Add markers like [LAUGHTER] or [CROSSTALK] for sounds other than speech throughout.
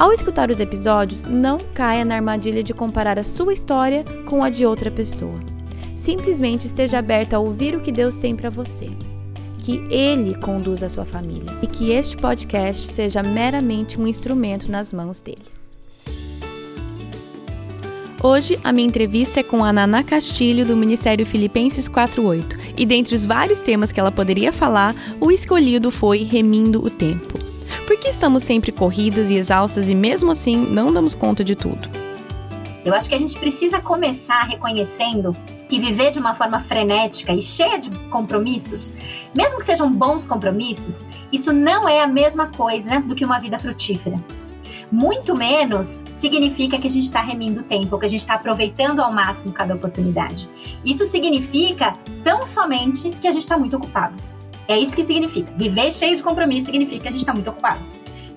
Ao escutar os episódios, não caia na armadilha de comparar a sua história com a de outra pessoa. Simplesmente esteja aberta a ouvir o que Deus tem para você. Que Ele conduza a sua família e que este podcast seja meramente um instrumento nas mãos dele. Hoje, a minha entrevista é com a Naná Castilho, do Ministério Filipenses 48, e dentre os vários temas que ela poderia falar, o escolhido foi Remindo o Tempo. Por que estamos sempre corridas e exaustas e mesmo assim não damos conta de tudo? Eu acho que a gente precisa começar reconhecendo que viver de uma forma frenética e cheia de compromissos, mesmo que sejam bons compromissos, isso não é a mesma coisa do que uma vida frutífera. Muito menos significa que a gente está remindo o tempo, que a gente está aproveitando ao máximo cada oportunidade. Isso significa tão somente que a gente está muito ocupado. É isso que significa. Viver cheio de compromisso significa que a gente está muito ocupado.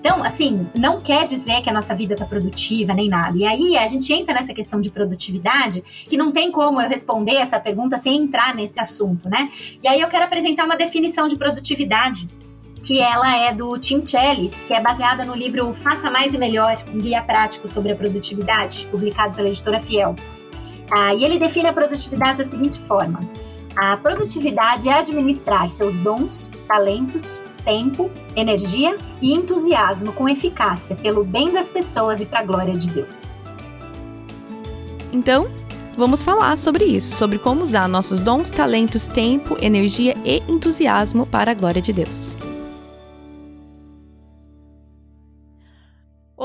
Então, assim, não quer dizer que a nossa vida está produtiva nem nada. E aí a gente entra nessa questão de produtividade, que não tem como eu responder essa pergunta sem entrar nesse assunto, né? E aí eu quero apresentar uma definição de produtividade que ela é do Tim Chellis, que é baseada no livro Faça Mais e Melhor, um guia prático sobre a produtividade, publicado pela editora Fiel. Ah, e ele define a produtividade da seguinte forma: a produtividade é administrar seus dons, talentos, tempo, energia e entusiasmo com eficácia pelo bem das pessoas e para a glória de Deus. Então, vamos falar sobre isso, sobre como usar nossos dons, talentos, tempo, energia e entusiasmo para a glória de Deus.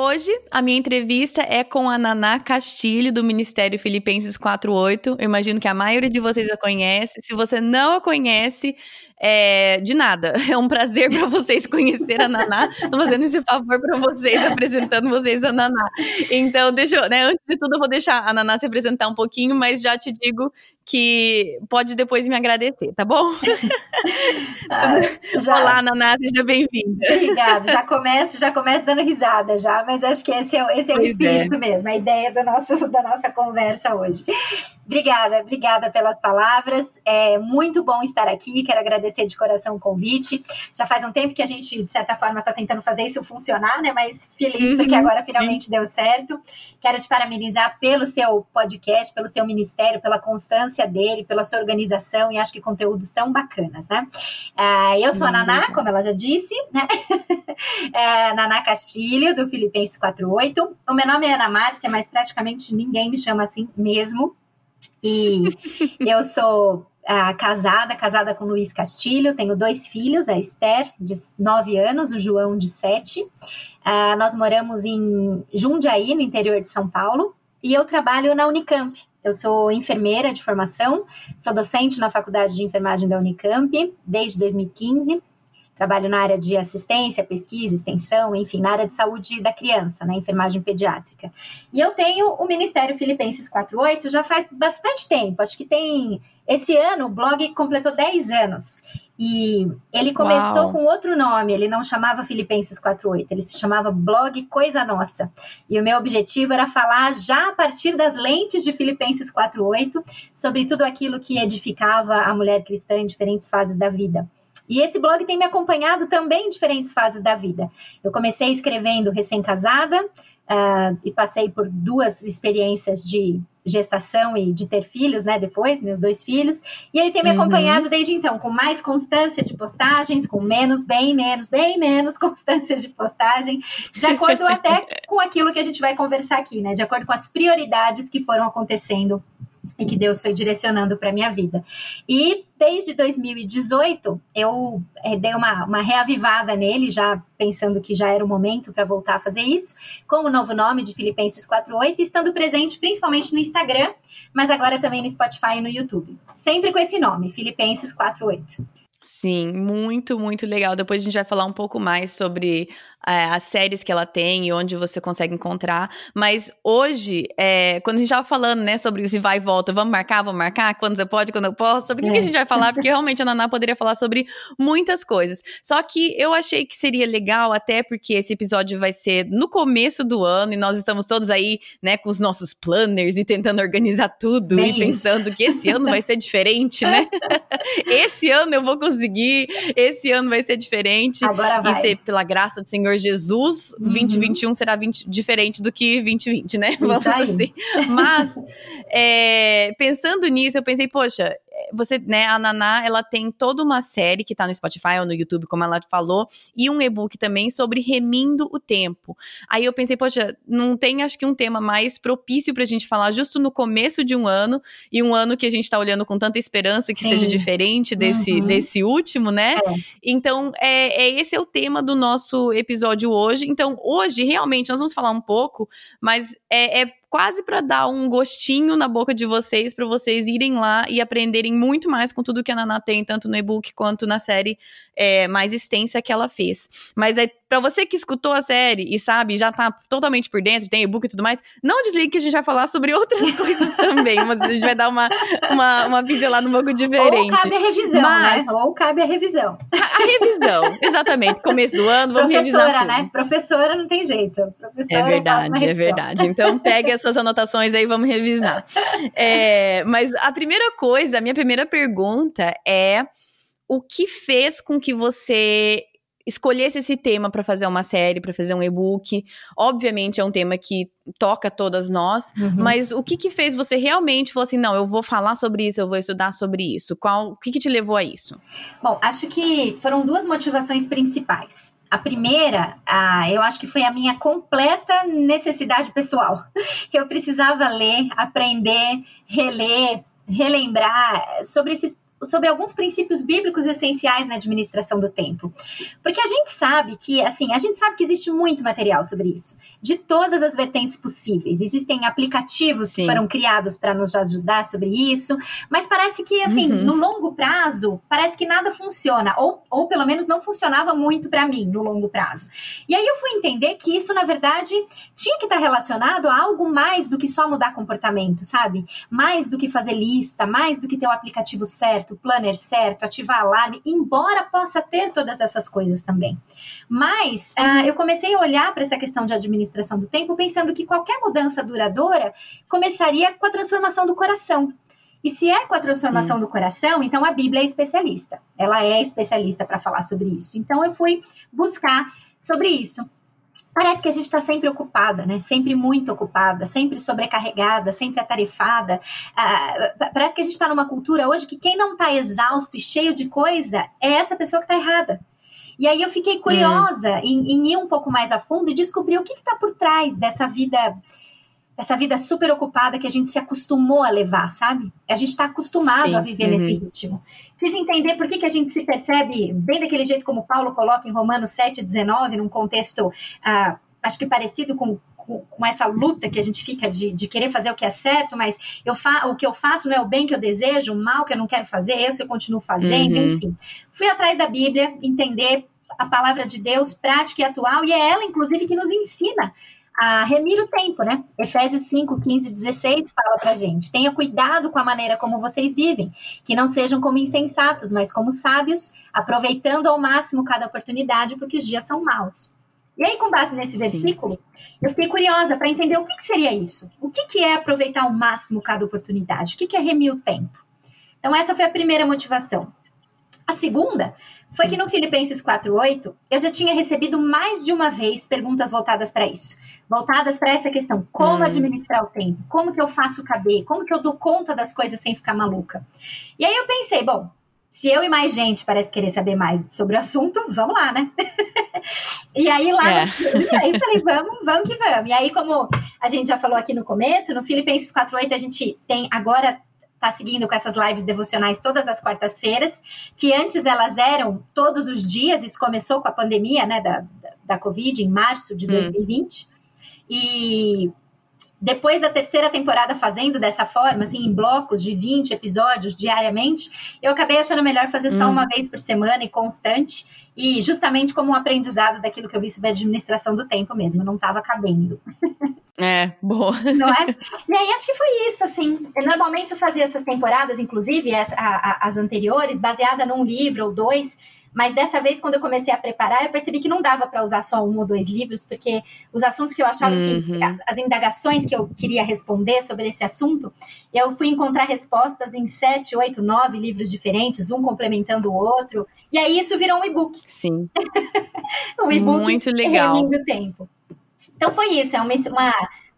Hoje, a minha entrevista é com a Naná Castilho, do Ministério Filipenses 48. Eu imagino que a maioria de vocês a conhece. Se você não a conhece, é, de nada. [LAUGHS] É um prazer para vocês conhecer a Naná. Estou fazendo esse favor para vocês, apresentando vocês a Naná. Então, deixa eu, né, antes de tudo, eu vou deixar a Naná se apresentar um pouquinho, mas já te digo que pode depois me agradecer, tá bom? [LAUGHS] Ah, [LAUGHS] já... Olá, Naná, seja bem-vinda. Obrigada. Já começo, já começo dando risada já, mas acho que esse é, esse é o é. espírito é. mesmo, a ideia do nosso, da nossa conversa hoje. Obrigada, obrigada pelas palavras. É muito bom estar aqui. Quero agradecer de coração o convite. Já faz um tempo que a gente, de certa forma, está tentando fazer isso funcionar, né? Mas feliz uhum, porque agora finalmente deu certo. Quero te parabenizar pelo seu podcast, pelo seu ministério, pela constância dele, pela sua organização e acho que conteúdos tão bacanas, né? Uh, eu sou a Naná, como ela já disse, né? [LAUGHS] é, Naná Castilho, do Filipenses 48. O meu nome é Ana Márcia, mas praticamente ninguém me chama assim mesmo. E [LAUGHS] eu sou uh, casada, casada com Luiz Castilho, tenho dois filhos, a Esther, de 9 anos, o João, de 7. Uh, ah, nós moramos em Jundiaí, no interior de São Paulo, e eu trabalho na Unicamp. Eu sou enfermeira de formação, sou docente na Faculdade de Enfermagem da Unicamp desde 2015 trabalho na área de assistência, pesquisa, extensão, enfim, na área de saúde da criança, na né, enfermagem pediátrica. E eu tenho o Ministério Filipenses 48 já faz bastante tempo, acho que tem. Esse ano o blog completou 10 anos. E ele começou Uau. com outro nome, ele não chamava Filipenses 48, ele se chamava Blog Coisa Nossa. E o meu objetivo era falar já a partir das lentes de Filipenses 48 sobre tudo aquilo que edificava a mulher cristã em diferentes fases da vida. E esse blog tem me acompanhado também em diferentes fases da vida. Eu comecei escrevendo recém-casada, uh, e passei por duas experiências de gestação e de ter filhos, né, depois, meus dois filhos, e ele tem me uhum. acompanhado desde então, com mais constância de postagens, com menos, bem menos, bem menos [LAUGHS] constância de postagem, de acordo até [LAUGHS] com aquilo que a gente vai conversar aqui, né, de acordo com as prioridades que foram acontecendo e que Deus foi direcionando para minha vida. E desde 2018 eu é, dei uma, uma reavivada nele, já pensando que já era o momento para voltar a fazer isso, com o novo nome de Filipenses 48, estando presente principalmente no Instagram, mas agora também no Spotify e no YouTube. Sempre com esse nome, Filipenses 48. Sim, muito, muito legal. Depois a gente vai falar um pouco mais sobre é, as séries que ela tem e onde você consegue encontrar. Mas hoje, é, quando a gente estava falando, né, sobre se vai e volta, vamos marcar, vamos marcar, quando você pode, quando eu posso, sobre o que, que, a gente vai falar, porque realmente a Naná poderia falar sobre muitas coisas. Só que eu achei que seria legal, até porque esse episódio vai ser no começo do ano e nós estamos todos aí, né, com os nossos planners e tentando organizar tudo Bem e pensando que esse ano vai ser diferente, né? [LAUGHS] esse ano eu vou conseguir, esse ano vai ser diferente. Agora vai. E ser, pela graça do Senhor Jesus, uhum. 2021 será 20, diferente do que 2020, né? [LAUGHS] Vamos assim. Mas, é, pensando nisso, eu pensei, poxa, você, né, a Naná, ela tem toda uma série que tá no Spotify ou no YouTube, como ela falou, e um e-book também sobre remindo o tempo. Aí eu pensei, poxa, não tem acho que um tema mais propício pra gente falar justo no começo de um ano, e um ano que a gente tá olhando com tanta esperança que Sim. seja diferente desse, uhum. desse último, né? É. Então, é, é, esse é o tema do nosso episódio hoje. Então, hoje, realmente, nós vamos falar um pouco, mas é, é quase para dar um gostinho na boca de vocês, para vocês irem lá e aprenderem muito mais com tudo que a Naná tem, tanto no e-book quanto na série é, mais extensa que ela fez. Mas é para você que escutou a série e sabe, já tá totalmente por dentro, tem e-book e tudo mais, não desligue que a gente vai falar sobre outras [LAUGHS] coisas também, mas a gente vai dar uma, uma, uma pincelada um pouco diferente. Ou cabe a revisão, mas... né? Ou cabe a revisão. A, revisão, exatamente. Começo do ano, vamos Professora, revisar tudo. né? Professora não tem jeito. Professora é verdade, é verdade. Então pegue as suas anotações aí, vamos revisar. É, mas a primeira coisa, a minha primeira pergunta é o que fez com que você escolhesse esse tema para fazer uma série, para fazer um e-book. Obviamente é um tema que toca todas nós, uhum. mas o que que fez você realmente falar assim, não, eu vou falar sobre isso, eu vou estudar sobre isso? Qual, o que que te levou a isso? Bom, acho que foram duas motivações principais. A primeira, ah, eu acho que foi a minha completa necessidade pessoal. [LAUGHS] Eu precisava ler, aprender, reler, relembrar sobre esses sobre alguns princípios bíblicos essenciais na administração do tempo. Porque a gente sabe que, assim, a gente sabe que existe muito material sobre isso, de todas as vertentes possíveis. Existem aplicativos Sim. que foram criados para nos ajudar sobre isso, mas parece que, assim, uhum. no longo prazo, parece que nada funciona, ou, ou pelo menos não funcionava muito para mim no longo prazo. E aí eu fui entender que isso, na verdade, tinha que estar relacionado a algo mais do que só mudar comportamento, sabe? Mais do que fazer lista, mais do que ter o aplicativo certo certo, o planner certo, ativar alarme, embora possa ter todas essas coisas também. Mas uh, eu comecei a olhar para essa questão de administração do tempo pensando que qualquer mudança duradoura começaria com a transformação do coração. E se é com a transformação hum. do coração, então a Bíblia é especialista. Ela é especialista para falar sobre isso. Então eu fui buscar sobre isso parece que a gente está sempre ocupada, né? Sempre muito ocupada, sempre sobrecarregada, sempre atarefada. Ah, parece que a gente está numa cultura hoje que quem não está exausto e cheio de coisa é essa pessoa que está errada. E aí eu fiquei curiosa hum. em, em, ir um pouco mais a fundo e descobrir o que está por trás dessa vida essa vida super ocupada que a gente se acostumou a levar, sabe? A gente está acostumado Sim. a viver uhum. nesse ritmo. Quis entender por que, que a gente se percebe bem daquele jeito como Paulo coloca em Romanos 7, 19, num contexto, ah, acho que parecido com, com, com, essa luta que a gente fica de, de querer fazer o que é certo, mas eu fa o que eu faço não é o bem que eu desejo, o mal que eu não quero fazer, eu se eu continuo fazendo, uhum. enfim. Fui atrás da Bíblia, entender a palavra de Deus prática e atual, e é ela, inclusive, que nos ensina a remir o tempo, né? Efésios 5, 15, 16 fala pra gente: tenha cuidado com a maneira como vocês vivem, que não sejam como insensatos, mas como sábios, aproveitando ao máximo cada oportunidade, porque os dias são maus. E aí, com base nesse versículo, Sim. eu fiquei curiosa para entender o que, que, seria isso. O que, que é aproveitar ao máximo cada oportunidade? O que, que é remir o tempo? Então, essa foi a primeira motivação. A segunda foi que no Filipenses 4:8 eu já tinha recebido mais de uma vez perguntas voltadas para isso, voltadas para essa questão: como hum. administrar o tempo, como que eu faço caber, como que eu dou conta das coisas sem ficar maluca. E aí eu pensei, bom, se eu e mais gente parece querer saber mais sobre o assunto, vamos lá, né? [LAUGHS] e aí lá, é. e aí falei, vamos, vamos que vamos. E aí, como a gente já falou aqui no começo, no Filipenses 4.8 a gente tem agora tá seguindo com essas lives devocionais todas as quartas-feiras, que antes elas eram todos os dias, isso começou com a pandemia, né, da, da, da Covid, em março de 2020. Hum. E depois da terceira temporada fazendo dessa forma, assim, em blocos de 20 episódios diariamente, eu acabei achando melhor fazer só hum. uma vez por semana e constante, e justamente como um aprendizado daquilo que eu vi sobre a administração do tempo mesmo, não estava cabendo. [LAUGHS] É, boa. Não é? E aí acho que foi isso, assim. Eu normalmente eu fazia essas temporadas, inclusive as, a, as anteriores, baseada num livro ou dois, mas dessa vez, quando eu comecei a preparar, eu percebi que não dava para usar só um ou dois livros, porque os assuntos que eu achava uhum. que. As indagações que eu queria responder sobre esse assunto, eu fui encontrar respostas em sete, oito, nove livros diferentes, um complementando o outro. E aí isso virou um e-book. Sim. [LAUGHS] um e-book. Muito legal. o tempo. Então foi isso, é uma, uma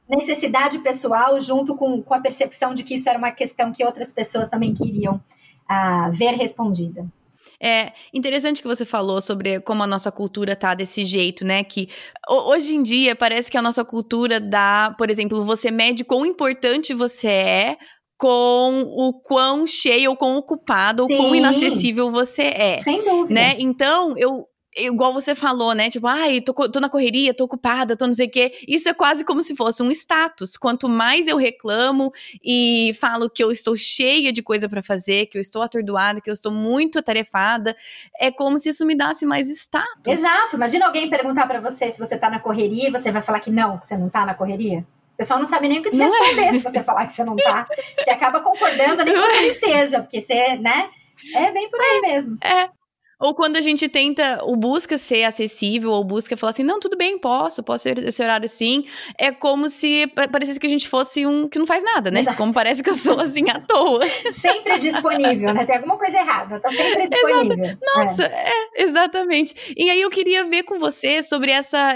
necessidade pessoal junto com, com a percepção de que isso era uma questão que outras pessoas também queriam uh, ver respondida. É interessante que você falou sobre como a nossa cultura tá desse jeito, né? Que hoje em dia parece que a nossa cultura dá, por exemplo, você mede quão importante você é com o quão cheio ou quão ocupado Sim. ou quão inacessível você é. Sem dúvida. Né? Então, eu, igual você falou, né? Tipo, ai, tô, tô na correria, tô ocupada, tô não sei o quê. Isso é quase como se fosse um status. Quanto mais eu reclamo e falo que eu estou cheia de coisa para fazer, que eu estou atordoada, que eu estou muito atarefada, é como se isso me desse mais status. Exato. Imagina alguém perguntar para você se você tá na correria e você vai falar que não, que você não tá na correria. O pessoal não sabe nem o que te não é. responder é. se você falar que você não tá. Você acaba concordando, nem que você não [LAUGHS] esteja, porque você, né? É bem por aí é, mesmo. É. Ou quando a gente tenta, ou busca ser acessível, ou busca falar assim, não, tudo bem, posso, posso ser esse horário sim. É como se parecesse que a gente fosse um que não faz nada, né? Exato. Como parece que eu sou assim à toa. [LAUGHS] Sempre disponível, né? Tem alguma coisa errada, tá sempre disponível. Exato. Nossa, é. é. exatamente. E aí eu queria ver com você sobre essa,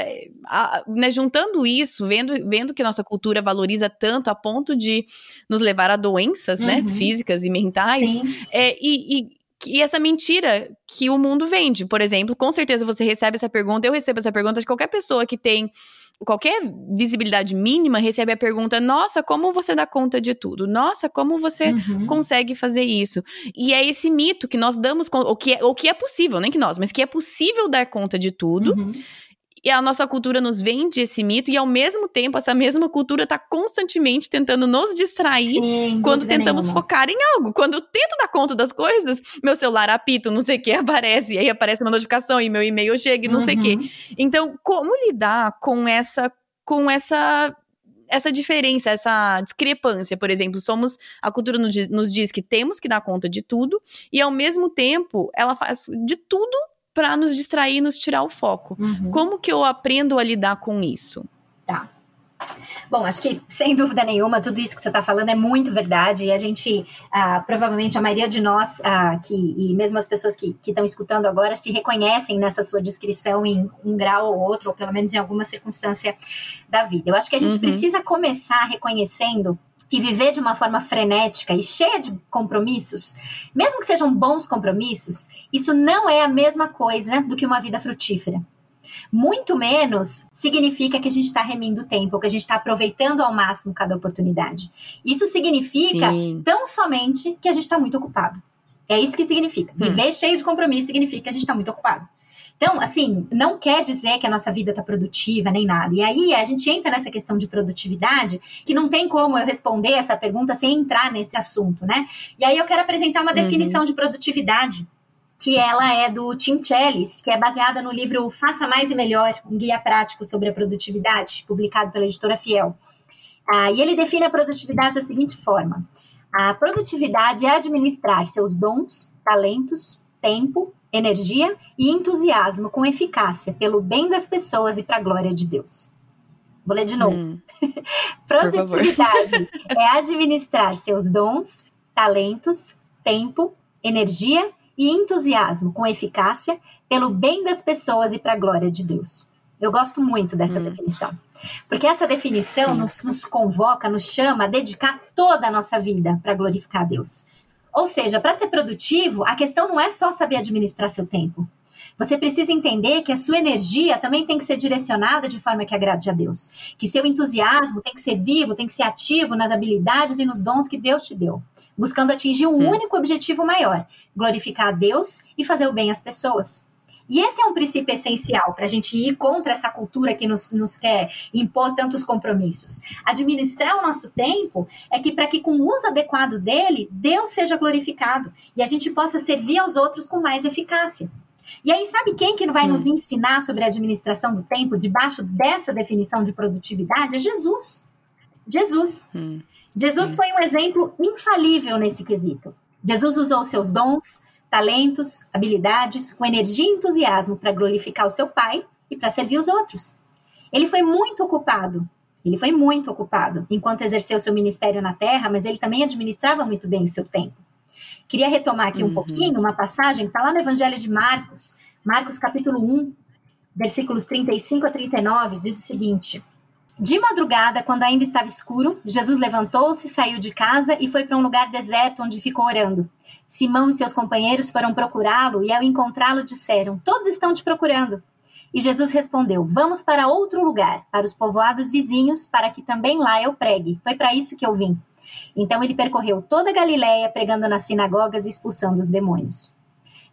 a, né, juntando isso, vendo, vendo que nossa cultura valoriza tanto a ponto de nos levar a doenças, né, uhum. né, físicas e mentais. Sim. É, e, e e essa mentira que o mundo vende. Por exemplo, com certeza você recebe essa pergunta, eu recebo essa pergunta de qualquer pessoa que tem qualquer visibilidade mínima recebe a pergunta: Nossa, como você dá conta de tudo? Nossa, como você uhum. consegue fazer isso? E é esse mito que nós damos, o que é, o que é possível, nem que nós, mas que é possível dar conta de tudo. Uhum. E a nossa cultura nos vende esse mito, e ao mesmo tempo, essa mesma cultura está constantemente tentando nos distrair Sim, quando tentamos nenhuma. focar em algo. Quando eu tento dar conta das coisas, meu celular apita, não sei o que, aparece, e aí aparece uma notificação, e meu e-mail chega, e não uhum. sei o que. Então, como lidar com essa. com essa essa diferença, essa discrepância, por exemplo, somos a cultura nos diz que temos que dar conta de tudo e ao mesmo tempo ela faz de tudo para nos distrair, nos tirar o foco. Uhum. Como que eu aprendo a lidar com isso? Tá. Bom, acho que sem dúvida nenhuma, tudo isso que você está falando é muito verdade. E a gente, ah, provavelmente, a maioria de nós, ah, que, e mesmo as pessoas que estão escutando agora, se reconhecem nessa sua descrição em um grau ou outro, ou pelo menos em alguma circunstância da vida. Eu acho que a gente uhum. precisa começar reconhecendo que viver de uma forma frenética e cheia de compromissos, mesmo que sejam bons compromissos, isso não é a mesma coisa do que uma vida frutífera. Muito menos significa que a gente está remindo o tempo, que a gente está aproveitando ao máximo cada oportunidade. Isso significa Sim. tão somente que a gente está muito ocupado. É isso que significa. Hum. Viver cheio de compromisso significa que a gente está muito ocupado. Então, assim, não quer dizer que a nossa vida está produtiva nem nada. E aí a gente entra nessa questão de produtividade, que não tem como eu responder essa pergunta sem entrar nesse assunto, né? E aí eu quero apresentar uma uhum. definição de produtividade que ela é do Tim Chellis, que é baseada no livro Faça Mais e Melhor, um guia prático sobre a produtividade, publicado pela editora Fiel. Ah, e ele define a produtividade da seguinte forma: a produtividade é administrar seus dons, talentos, tempo energia e entusiasmo com eficácia pelo bem das pessoas e para a glória de Deus. Vou ler de novo. Hum, [LAUGHS] Produtividade é administrar seus dons, talentos, tempo, energia e entusiasmo com eficácia pelo bem das pessoas e para a glória de Deus. Eu gosto muito dessa hum. definição. Porque essa definição nos, nos, convoca, nos chama a dedicar toda a nossa vida para glorificar a Deus. Ou seja, para ser produtivo, a questão não é só saber administrar seu tempo. Você precisa entender que a sua energia também tem que ser direcionada de forma que agrade a Deus. Que seu entusiasmo tem que ser vivo, tem que ser ativo nas habilidades e nos dons que Deus te deu. Buscando atingir um hum. único objetivo maior: glorificar a Deus e fazer o bem às pessoas. E esse é um princípio essencial para a gente ir contra essa cultura que nos, nos quer impor tantos compromissos. Administrar o nosso tempo é que, para que com o uso adequado dele, Deus seja glorificado e a gente possa servir aos outros com mais eficácia. E aí, sabe quem que vai hum. nos ensinar sobre a administração do tempo debaixo dessa definição de produtividade? É Jesus. Jesus. Hum. Jesus Sim. foi um exemplo infalível nesse quesito. Jesus usou seus dons, talentos, habilidades, com energia e entusiasmo para glorificar o seu Pai e para servir os outros. Ele foi muito ocupado. Ele foi muito ocupado enquanto exerceu seu ministério na terra, mas ele também administrava muito bem o seu tempo. Queria retomar aqui um uhum. pouquinho uma passagem que está lá no Evangelho de Marcos, Marcos capítulo 1, versículos 35 a 39, diz o seguinte: De madrugada, quando ainda estava escuro, Jesus levantou-se, saiu de casa e foi para um lugar deserto onde ficou orando. Simão e seus companheiros foram procurá-lo e, ao encontrá-lo, disseram: Todos estão te procurando. E Jesus respondeu: Vamos para outro lugar, para os povoados vizinhos, para que também lá eu pregue. Foi para isso que eu vim. Então ele percorreu toda a Galiléia, pregando nas sinagogas e expulsando os demônios.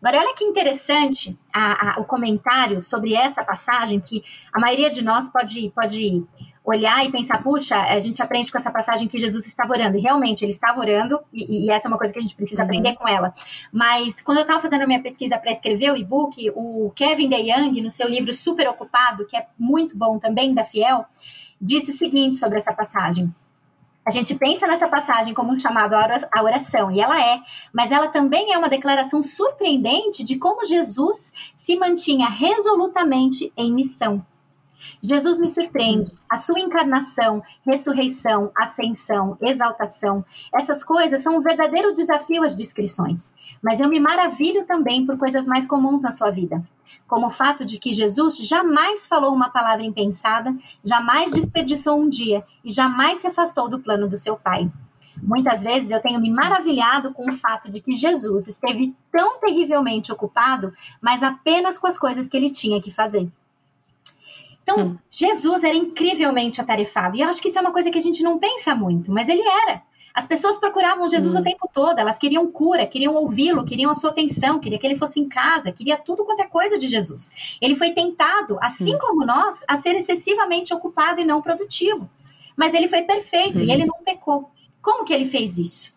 Agora, olha que interessante a, a, o comentário sobre essa passagem, que a maioria de nós pode, pode olhar e pensar, puxa, a gente aprende com essa passagem que Jesus estava orando. E realmente, ele estava orando, e, e essa é uma coisa que a gente precisa uhum. aprender com ela. Mas quando eu estava fazendo a minha pesquisa para escrever o e-book, o Kevin DeYoung, no seu livro Super Ocupado, que é muito bom também, da Fiel, disse o seguinte sobre essa passagem. A gente pensa nessa passagem como um chamado à oração, e ela é, mas ela também é uma declaração surpreendente de como Jesus se mantinha resolutamente em missão. Jesus me surpreende. A sua encarnação, ressurreição, ascensão, exaltação, essas coisas são um verdadeiro desafio às descrições. Mas eu me maravilho também por coisas mais comuns na sua vida, como o fato de que Jesus jamais falou uma palavra impensada, jamais desperdiçou um dia e jamais se afastou do plano do seu Pai. Muitas vezes eu tenho me maravilhado com o fato de que Jesus esteve tão terrivelmente ocupado, mas apenas com as coisas que ele tinha que fazer. Então, hum. Jesus era incrivelmente atarefado. E eu acho que isso é uma coisa que a gente não pensa muito, mas ele era. As pessoas procuravam Jesus hum. o tempo todo, elas queriam cura, queriam ouvi-lo, queriam a sua atenção, queria que ele fosse em casa, queria tudo quanto é coisa de Jesus. Ele foi tentado, assim hum. como nós, a ser excessivamente ocupado e não produtivo. Mas ele foi perfeito hum. e ele não pecou. Como que ele fez isso?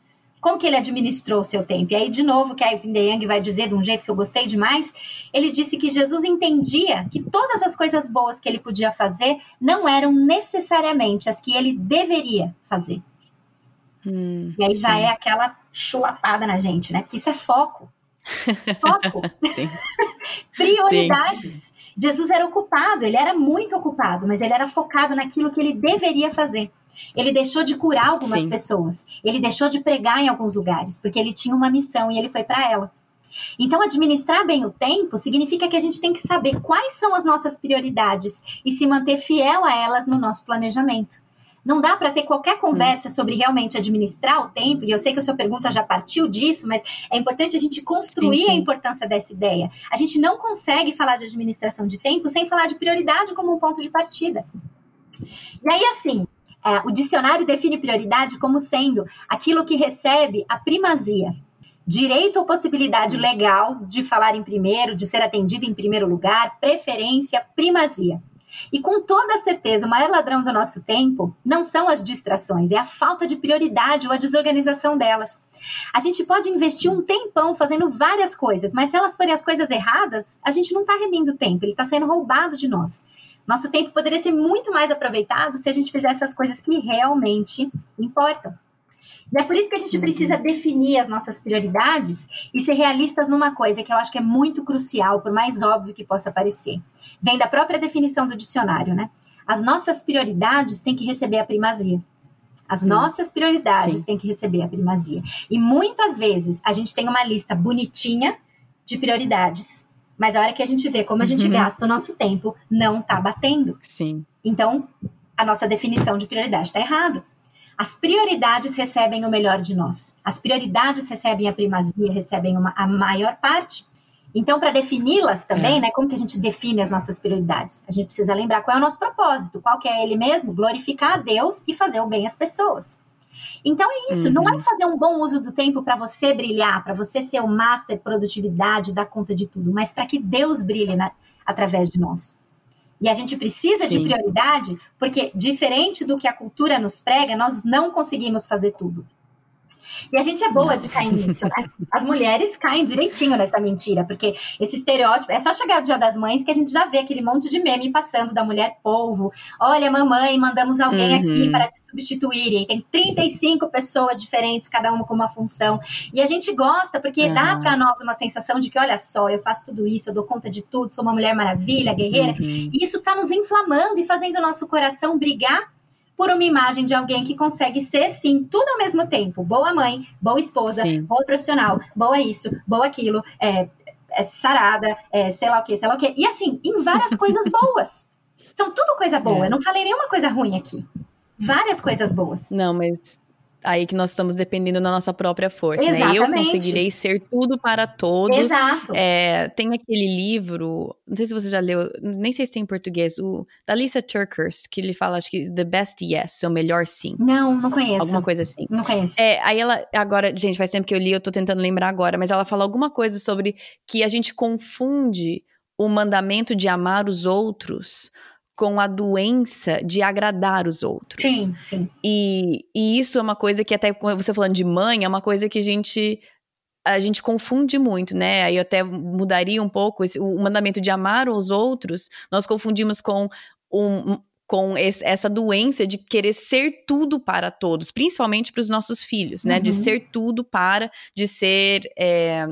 Como que ele administrou o seu tempo. E aí, de novo, Kevin DeYoung vai dizer de um jeito que eu gostei demais, ele disse que Jesus entendia que todas as coisas boas que ele podia fazer não eram necessariamente as que ele deveria fazer. Hum, e aí sim. já é aquela chulapada na gente, né? Que isso é foco. Foco. [LAUGHS] Prioridades. Sim. Jesus era ocupado, ele era muito ocupado, mas ele era focado naquilo que ele deveria fazer. Ele deixou de curar algumas Sim. pessoas. Ele deixou de pregar em alguns lugares, porque ele tinha uma missão e ele foi para ela. Então, administrar bem o tempo significa que a gente tem que saber quais são as nossas prioridades e se manter fiel a elas no nosso planejamento. Não dá para ter qualquer conversa sobre realmente administrar o tempo, e eu sei que a sua pergunta já partiu disso, mas é importante a gente construir sim, sim. a importância dessa ideia. A gente não consegue falar de administração de tempo sem falar de prioridade como um ponto de partida. E aí, assim, é, o dicionário define prioridade como sendo aquilo que recebe a primazia. Direito ou possibilidade legal de falar em primeiro, de ser atendido em primeiro lugar, preferência, primazia. E com toda certeza, o maior ladrão do nosso tempo não são as distrações, é a falta de prioridade ou a desorganização delas. A gente pode investir um tempão fazendo várias coisas, mas se elas forem as coisas erradas, a gente não está remindo tempo, ele está sendo roubado de nós. Nosso tempo poderia ser muito mais aproveitado se a gente fizesse as coisas que realmente importam. E é por isso que a gente precisa uhum. definir as nossas prioridades e ser realistas numa coisa que eu acho que é muito crucial, por mais óbvio que possa parecer. Vem da própria definição do dicionário, né? As nossas prioridades têm que receber a primazia. As Sim. nossas prioridades Sim. têm que receber a primazia. E muitas vezes a gente tem uma lista bonitinha de prioridades. Mas a hora que a gente vê como a gente uhum. gasta o nosso tempo, não tá batendo. Sim. Então, a nossa definição de prioridade está errada. As prioridades recebem o melhor de nós. As prioridades recebem a primazia, recebem uma, a maior parte. Então, para defini-las também, é. né, como que a gente define as nossas prioridades? A gente precisa lembrar qual é o nosso propósito, qual que é ele mesmo, glorificar a Deus e fazer o bem às pessoas. Então é isso, uhum. não é uhum. fazer um bom uso do tempo para você brilhar, para você ser o master produtividade, dar conta de tudo, mas para que Deus brilhe na, através de nós. E a gente precisa Sim. de prioridade, porque diferente do que a cultura nos prega, nós não conseguimos fazer tudo. E a gente é boa de cair nisso, né? As mulheres caem direitinho nessa mentira, porque esse estereótipo. É só chegar o dia das mães que a gente já vê aquele monte de meme passando da mulher polvo. Olha, mamãe, mandamos alguém uhum. aqui para te substituir. E tem 35 pessoas diferentes, cada uma com uma função. E a gente gosta, porque dá para nós uma sensação de que, olha só, eu faço tudo isso, eu dou conta de tudo, sou uma mulher maravilha, guerreira. Uhum. E isso está nos inflamando e fazendo o nosso coração brigar por uma imagem de alguém que consegue ser, sim, tudo ao mesmo tempo. Boa mãe, boa esposa, sim. boa profissional, boa isso, boa aquilo, é, é sarada, é, sei lá o que, sei lá o que. E assim, em várias [LAUGHS] coisas boas. São tudo coisa boa. É. Eu não falei nenhuma coisa ruim aqui. Várias coisas boas. Não, mas aí que nós estamos dependendo da nossa própria força, Exatamente. né? Eu conseguirei ser tudo para todos. Exato. É, tem aquele livro, não sei se você já leu, nem sei se tem em português, o da Lisa Turkers, que ele fala, acho que The Best Yes, seu melhor sim. Não, não conheço. Alguma coisa assim. Não conheço. É, aí ela, agora, gente, faz tempo que eu li, eu tô tentando lembrar agora, mas ela fala alguma coisa sobre que a gente confunde o mandamento de amar os outros com a doença de agradar os outros. Sim, sim. E, e isso é uma coisa que até você falando de mãe, é uma coisa que a gente a gente confunde muito, né? Aí eu até mudaria um pouco esse, o mandamento de amar os outros, nós confundimos com um, com esse, essa doença de querer ser tudo para todos, principalmente para os nossos filhos, né? Uhum. De ser tudo para, de ser é,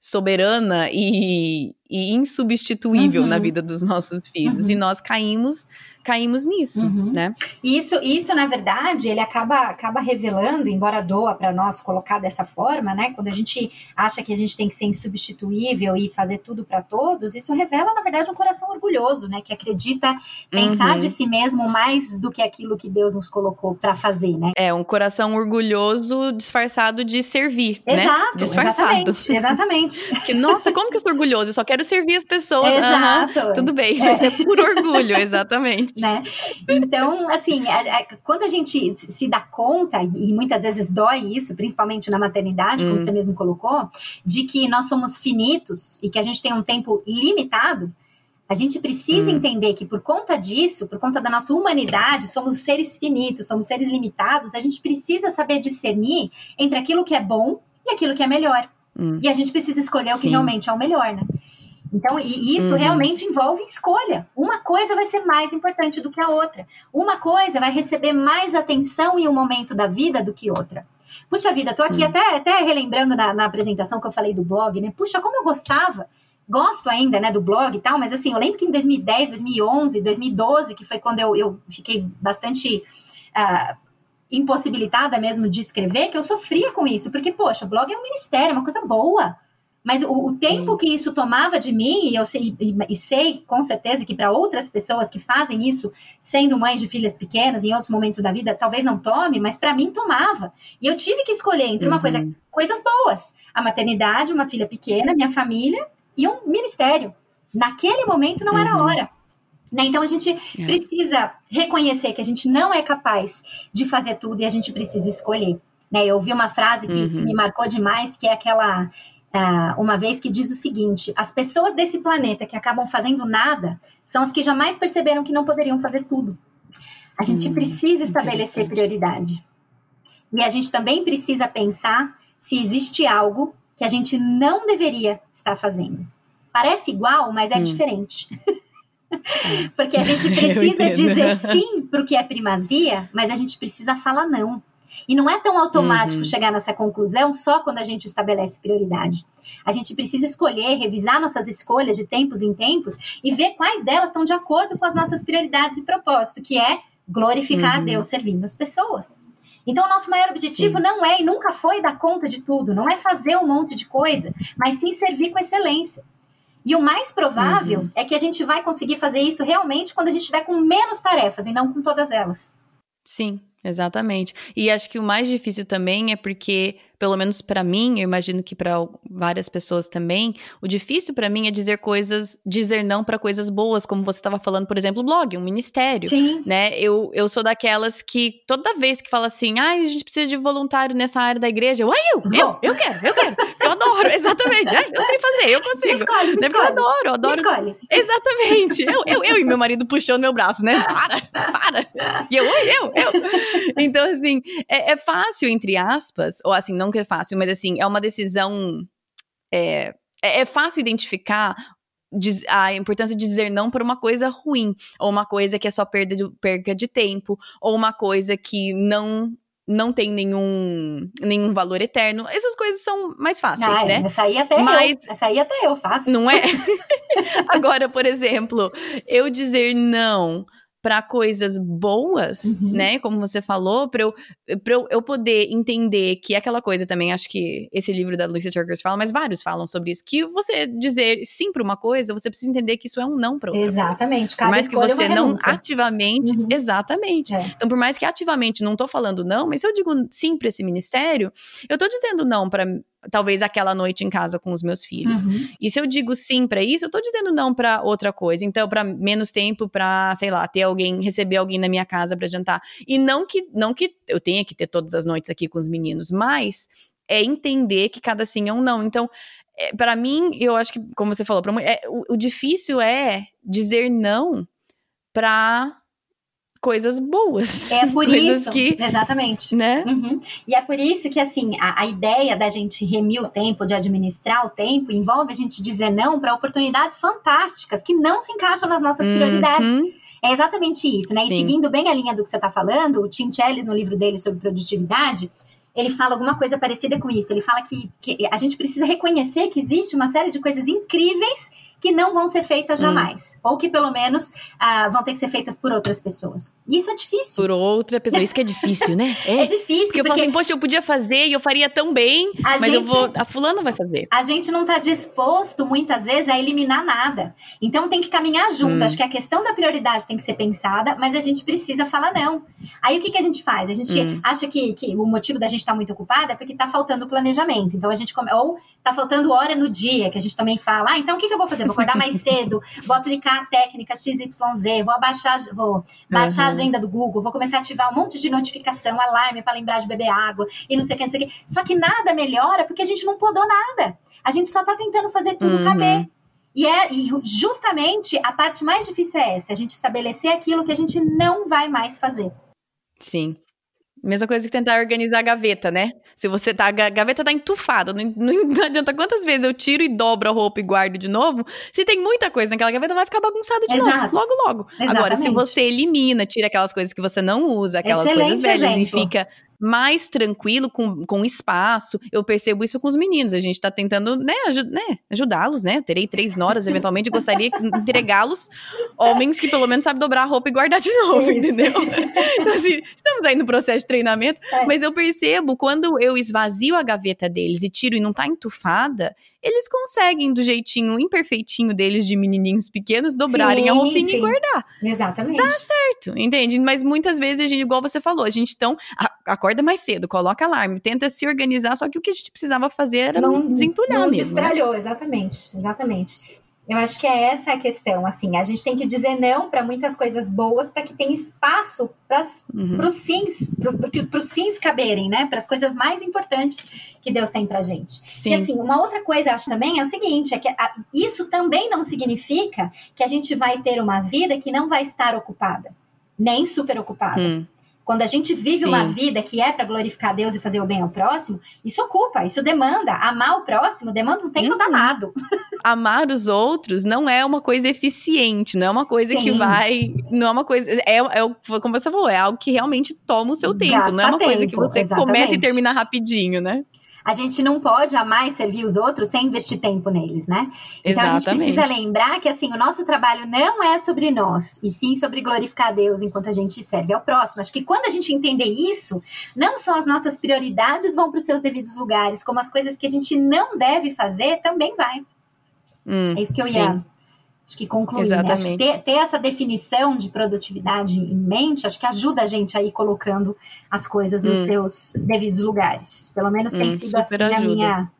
soberana e, e insubstituível uhum. na vida dos nossos filhos. Uhum. E nós caímos caímos nisso, uhum. né? Isso, isso na verdade, ele acaba, acaba revelando, embora doa para nós colocar dessa forma, né? Quando a gente acha que a gente tem que ser insubstituível e fazer tudo para todos, isso revela na verdade um coração orgulhoso, né? Que acredita pensar uhum. de si mesmo mais do que aquilo que Deus nos colocou para fazer, né? É um coração orgulhoso disfarçado de servir, né? Exato, né? Disfarçado. Exatamente. exatamente. [LAUGHS] que nossa, como que eu sou orgulhoso? Eu só quero servir as pessoas. Exato. Uhum, tudo bem, mas é. é por orgulho, exatamente [LAUGHS] né? Então, assim, a, a, quando a gente se dá conta, e muitas vezes dói isso, principalmente na maternidade, como hum. você mesmo colocou, de que nós somos finitos e que a gente tem um tempo limitado, a gente precisa hum. entender que por conta disso, por conta da nossa humanidade, somos seres finitos, somos seres limitados, a gente precisa saber discernir entre aquilo que é bom e aquilo que é melhor. Hum. E a gente precisa escolher Sim. o que realmente é o melhor, né? Então, e isso uhum. realmente envolve escolha. Uma coisa vai ser mais importante do que a outra. Uma coisa vai receber mais atenção em um momento da vida do que outra. Puxa vida, tô aqui uhum. até, até relembrando na, na apresentação que eu falei do blog, né? Puxa, como eu gostava gosto ainda, né, do blog e tal, mas assim, eu lembro que em 2010, 2011, 2012, que foi quando eu, eu fiquei bastante uh, impossibilitada mesmo de escrever, que eu sofria com isso, porque, poxa, blog é um ministério, é uma coisa boa, mas o, o tempo que isso tomava de mim, e eu sei, e, e sei com certeza que para outras pessoas que fazem isso, sendo mães de filhas pequenas, em outros momentos da vida, talvez não tome, mas para mim tomava. E eu tive que escolher entre uma coisa, uhum. coisas boas: a maternidade, uma filha pequena, minha família e um ministério. Naquele momento não era uhum. hora. Né? Então a gente é. precisa reconhecer que a gente não é capaz de fazer tudo e a gente precisa escolher. Né? Eu ouvi uma frase que, uhum. que me marcou demais, que é aquela uma vez que diz o seguinte: as pessoas desse planeta que acabam fazendo nada são as que jamais perceberam que não poderiam fazer tudo. A gente hum, precisa estabelecer prioridade. E a gente também precisa pensar se existe algo que a gente não deveria estar fazendo. Parece igual, mas é hum. diferente. [LAUGHS] Porque a gente precisa dizer sim para o que é primazia, mas a gente precisa falar não. E não é tão automático uhum. chegar nessa conclusão só quando a gente estabelece prioridade. A gente precisa escolher, revisar nossas escolhas de tempos em tempos e ver quais delas estão de acordo com as nossas prioridades e propósito, que é glorificar uhum. a Deus servindo as pessoas. Então, o nosso maior objetivo sim. não é e nunca foi dar conta de tudo, não é fazer um monte de coisa, mas sim servir com excelência. E o mais provável uhum. é que a gente vai conseguir fazer isso realmente quando a gente estiver com menos tarefas e não com todas elas. Sim, exatamente. E acho que o mais difícil também é porque pelo menos para mim, eu imagino que para várias pessoas também, o difícil para mim é dizer coisas, dizer não para coisas boas, como você estava falando, por exemplo, blog, um ministério, Sim. né? Eu, eu sou daquelas que toda vez que fala assim, ah, a gente precisa de voluntário nessa área da igreja, eu, ai, eu, eu, eu quero, eu quero, eu adoro, [LAUGHS] exatamente, ai, eu sei fazer, eu consigo. Me escolhe, me né? escolhe. Eu adoro, eu adoro. Me escolhe. Exatamente. Eu, eu, eu e meu marido puxando meu braço, né? Para, para. E eu, eu, eu. Então, assim, é, é fácil, entre aspas, ou assim, não que é fácil, mas assim, é uma decisão. É, é, é fácil identificar a importância de dizer não para uma coisa ruim, ou uma coisa que é só perda de, perca de tempo, ou uma coisa que não não tem nenhum, nenhum valor eterno. Essas coisas são mais fáceis, ah, né? Essa aí até Mas, eu. Essa aí até eu faço. Não é? [LAUGHS] Agora, por exemplo, eu dizer não para coisas boas, uhum. né? Como você falou, para eu, pra eu, eu poder entender que é aquela coisa também, acho que esse livro da Lucy Turkers fala, mas vários falam sobre isso, que você dizer sim para uma coisa, você precisa entender que isso é um não para outra Exatamente. Coisa. Por mais que é você não ativamente, uhum. exatamente. É. Então, por mais que ativamente não tô falando não, mas se eu digo sim para esse ministério, eu tô dizendo não para talvez aquela noite em casa com os meus filhos. Uhum. E se eu digo sim para isso, eu tô dizendo não para outra coisa. Então, para menos tempo para, sei lá, ter alguém, receber alguém na minha casa para jantar. E não que não que eu tenha que ter todas as noites aqui com os meninos, mas é entender que cada sim é um não. Então, é, para mim, eu acho que, como você falou, pra, é, o, o difícil é dizer não para coisas boas. É [LAUGHS] por isso, que, exatamente. Né? Uhum. E é por isso que, assim, a, a, ideia da gente remir o tempo, de administrar o tempo, envolve a gente dizer não para oportunidades fantásticas que não se encaixam nas nossas prioridades. Uhum. É exatamente isso, né? Sim. E seguindo bem a linha do que você está falando, o Tim Chellis, no livro dele sobre produtividade, ele fala alguma coisa parecida com isso. Ele fala que, que a gente precisa reconhecer que existe uma série de coisas incríveis que não vão ser feitas hum. jamais. Hum. Ou que pelo menos uh, vão ter que ser feitas por outras pessoas. E isso é difícil. Por outra pessoa. Isso que é difícil, né? [LAUGHS] É, é difícil. Porque, porque eu falo assim, poxa, eu podia fazer e eu faria tão bem, mas gente, eu vou. A fulana vai fazer. A gente não está disposto, muitas vezes, a eliminar nada. Então tem que caminhar junto. Hum. Acho que a questão da prioridade tem que ser pensada, mas a gente precisa falar não. Aí o que, que a gente faz? A gente hum. acha que, que o motivo da gente estar tá muito ocupada é porque está faltando planejamento. Então a gente come... ou está faltando hora no dia, que a gente também fala, ah, então o que, que eu vou fazer? Vou acordar mais cedo, vou aplicar a técnica XYZ, vou abaixar, vou baixar uhum. a agenda do Google, vou começar a ativar um monte de notificação, alarme para lembrar de beber água e não sei o que, não sei o que. Só que nada melhora porque a gente não podou nada. A gente só está tentando fazer tudo uhum. caber. E, é, e justamente a parte mais difícil é essa, a gente estabelecer aquilo que a gente não vai mais fazer. Sim. Mesma coisa que tentar organizar a gaveta, né? Se você tá. A gaveta tá entufada. Não, [LAUGHS] não, adianta quantas vezes eu tiro e dobro a roupa e guardo de novo. Se tem muita coisa naquela gaveta, vai ficar bagunçado de Exato. novo. Logo, logo. Exatamente. Agora, se você elimina, tira aquelas coisas que você não usa, aquelas Excelente coisas velhas exemplo. e fica mais tranquilo, com, com espaço. Eu percebo isso com os meninos. A gente tá tentando, né, né ajudá-los, né? Terei três noras, [LAUGHS] eventualmente, gostaria de entregá-los homens que pelo menos sabem dobrar a roupa e guardar de novo, isso. entendeu? [LAUGHS] Então, assim, estamos aí no processo de treinamento, é. mas eu percebo quando eu esvazio a gaveta deles e tiro e não tá entufada, eles conseguem, do jeitinho imperfeitinho deles de menininhos pequenos, dobrarem sim, a roupinha sim. e guardar. Exatamente. Dá certo, entende? Mas muitas vezes, a gente, igual você falou, a gente então acorda mais cedo, coloca alarme, tenta se organizar, só que o que a gente precisava fazer era não, desentulhar não mesmo. Né? Destralhou, né? exatamente, exatamente. Eu acho que é essa a questão, assim, a gente tem que dizer não para muitas coisas boas para que tenha espaço para uhum. os sims, para os sims caberem, né? Para as coisas mais importantes que Deus tem para gente. Sim. E assim, uma outra coisa, acho também, é o seguinte, é que a, isso também não significa que a gente vai ter uma vida que não vai estar ocupada, nem super ocupada. Hum. Quando a gente vive Sim. uma vida que é para glorificar Deus e fazer o bem ao próximo, isso ocupa, isso demanda. Amar o próximo demanda um tempo uhum. danado. Amar os outros não é uma coisa eficiente, não é uma coisa Sim. que vai. Não é uma coisa. É, é, como você falou, é algo que realmente toma o seu tempo. Gasta não é uma tempo, coisa que você exatamente. começa e termina rapidinho, né? A gente não pode amar e servir os outros sem investir tempo neles, né? Então Exatamente. a gente precisa lembrar que assim, o nosso trabalho não é sobre nós, e sim sobre glorificar a Deus enquanto a gente serve ao próximo. Acho que quando a gente entender isso, não só as nossas prioridades vão para os seus devidos lugares, como as coisas que a gente não deve fazer também vai. Hum, é isso que eu sim. Acho que concluir. Né? Acho que ter, ter, essa definição de produtividade em mente, acho que ajuda a gente a ir colocando as coisas hum. nos seus devidos lugares. Pelo menos tem hum, sido assim ajuda. a minha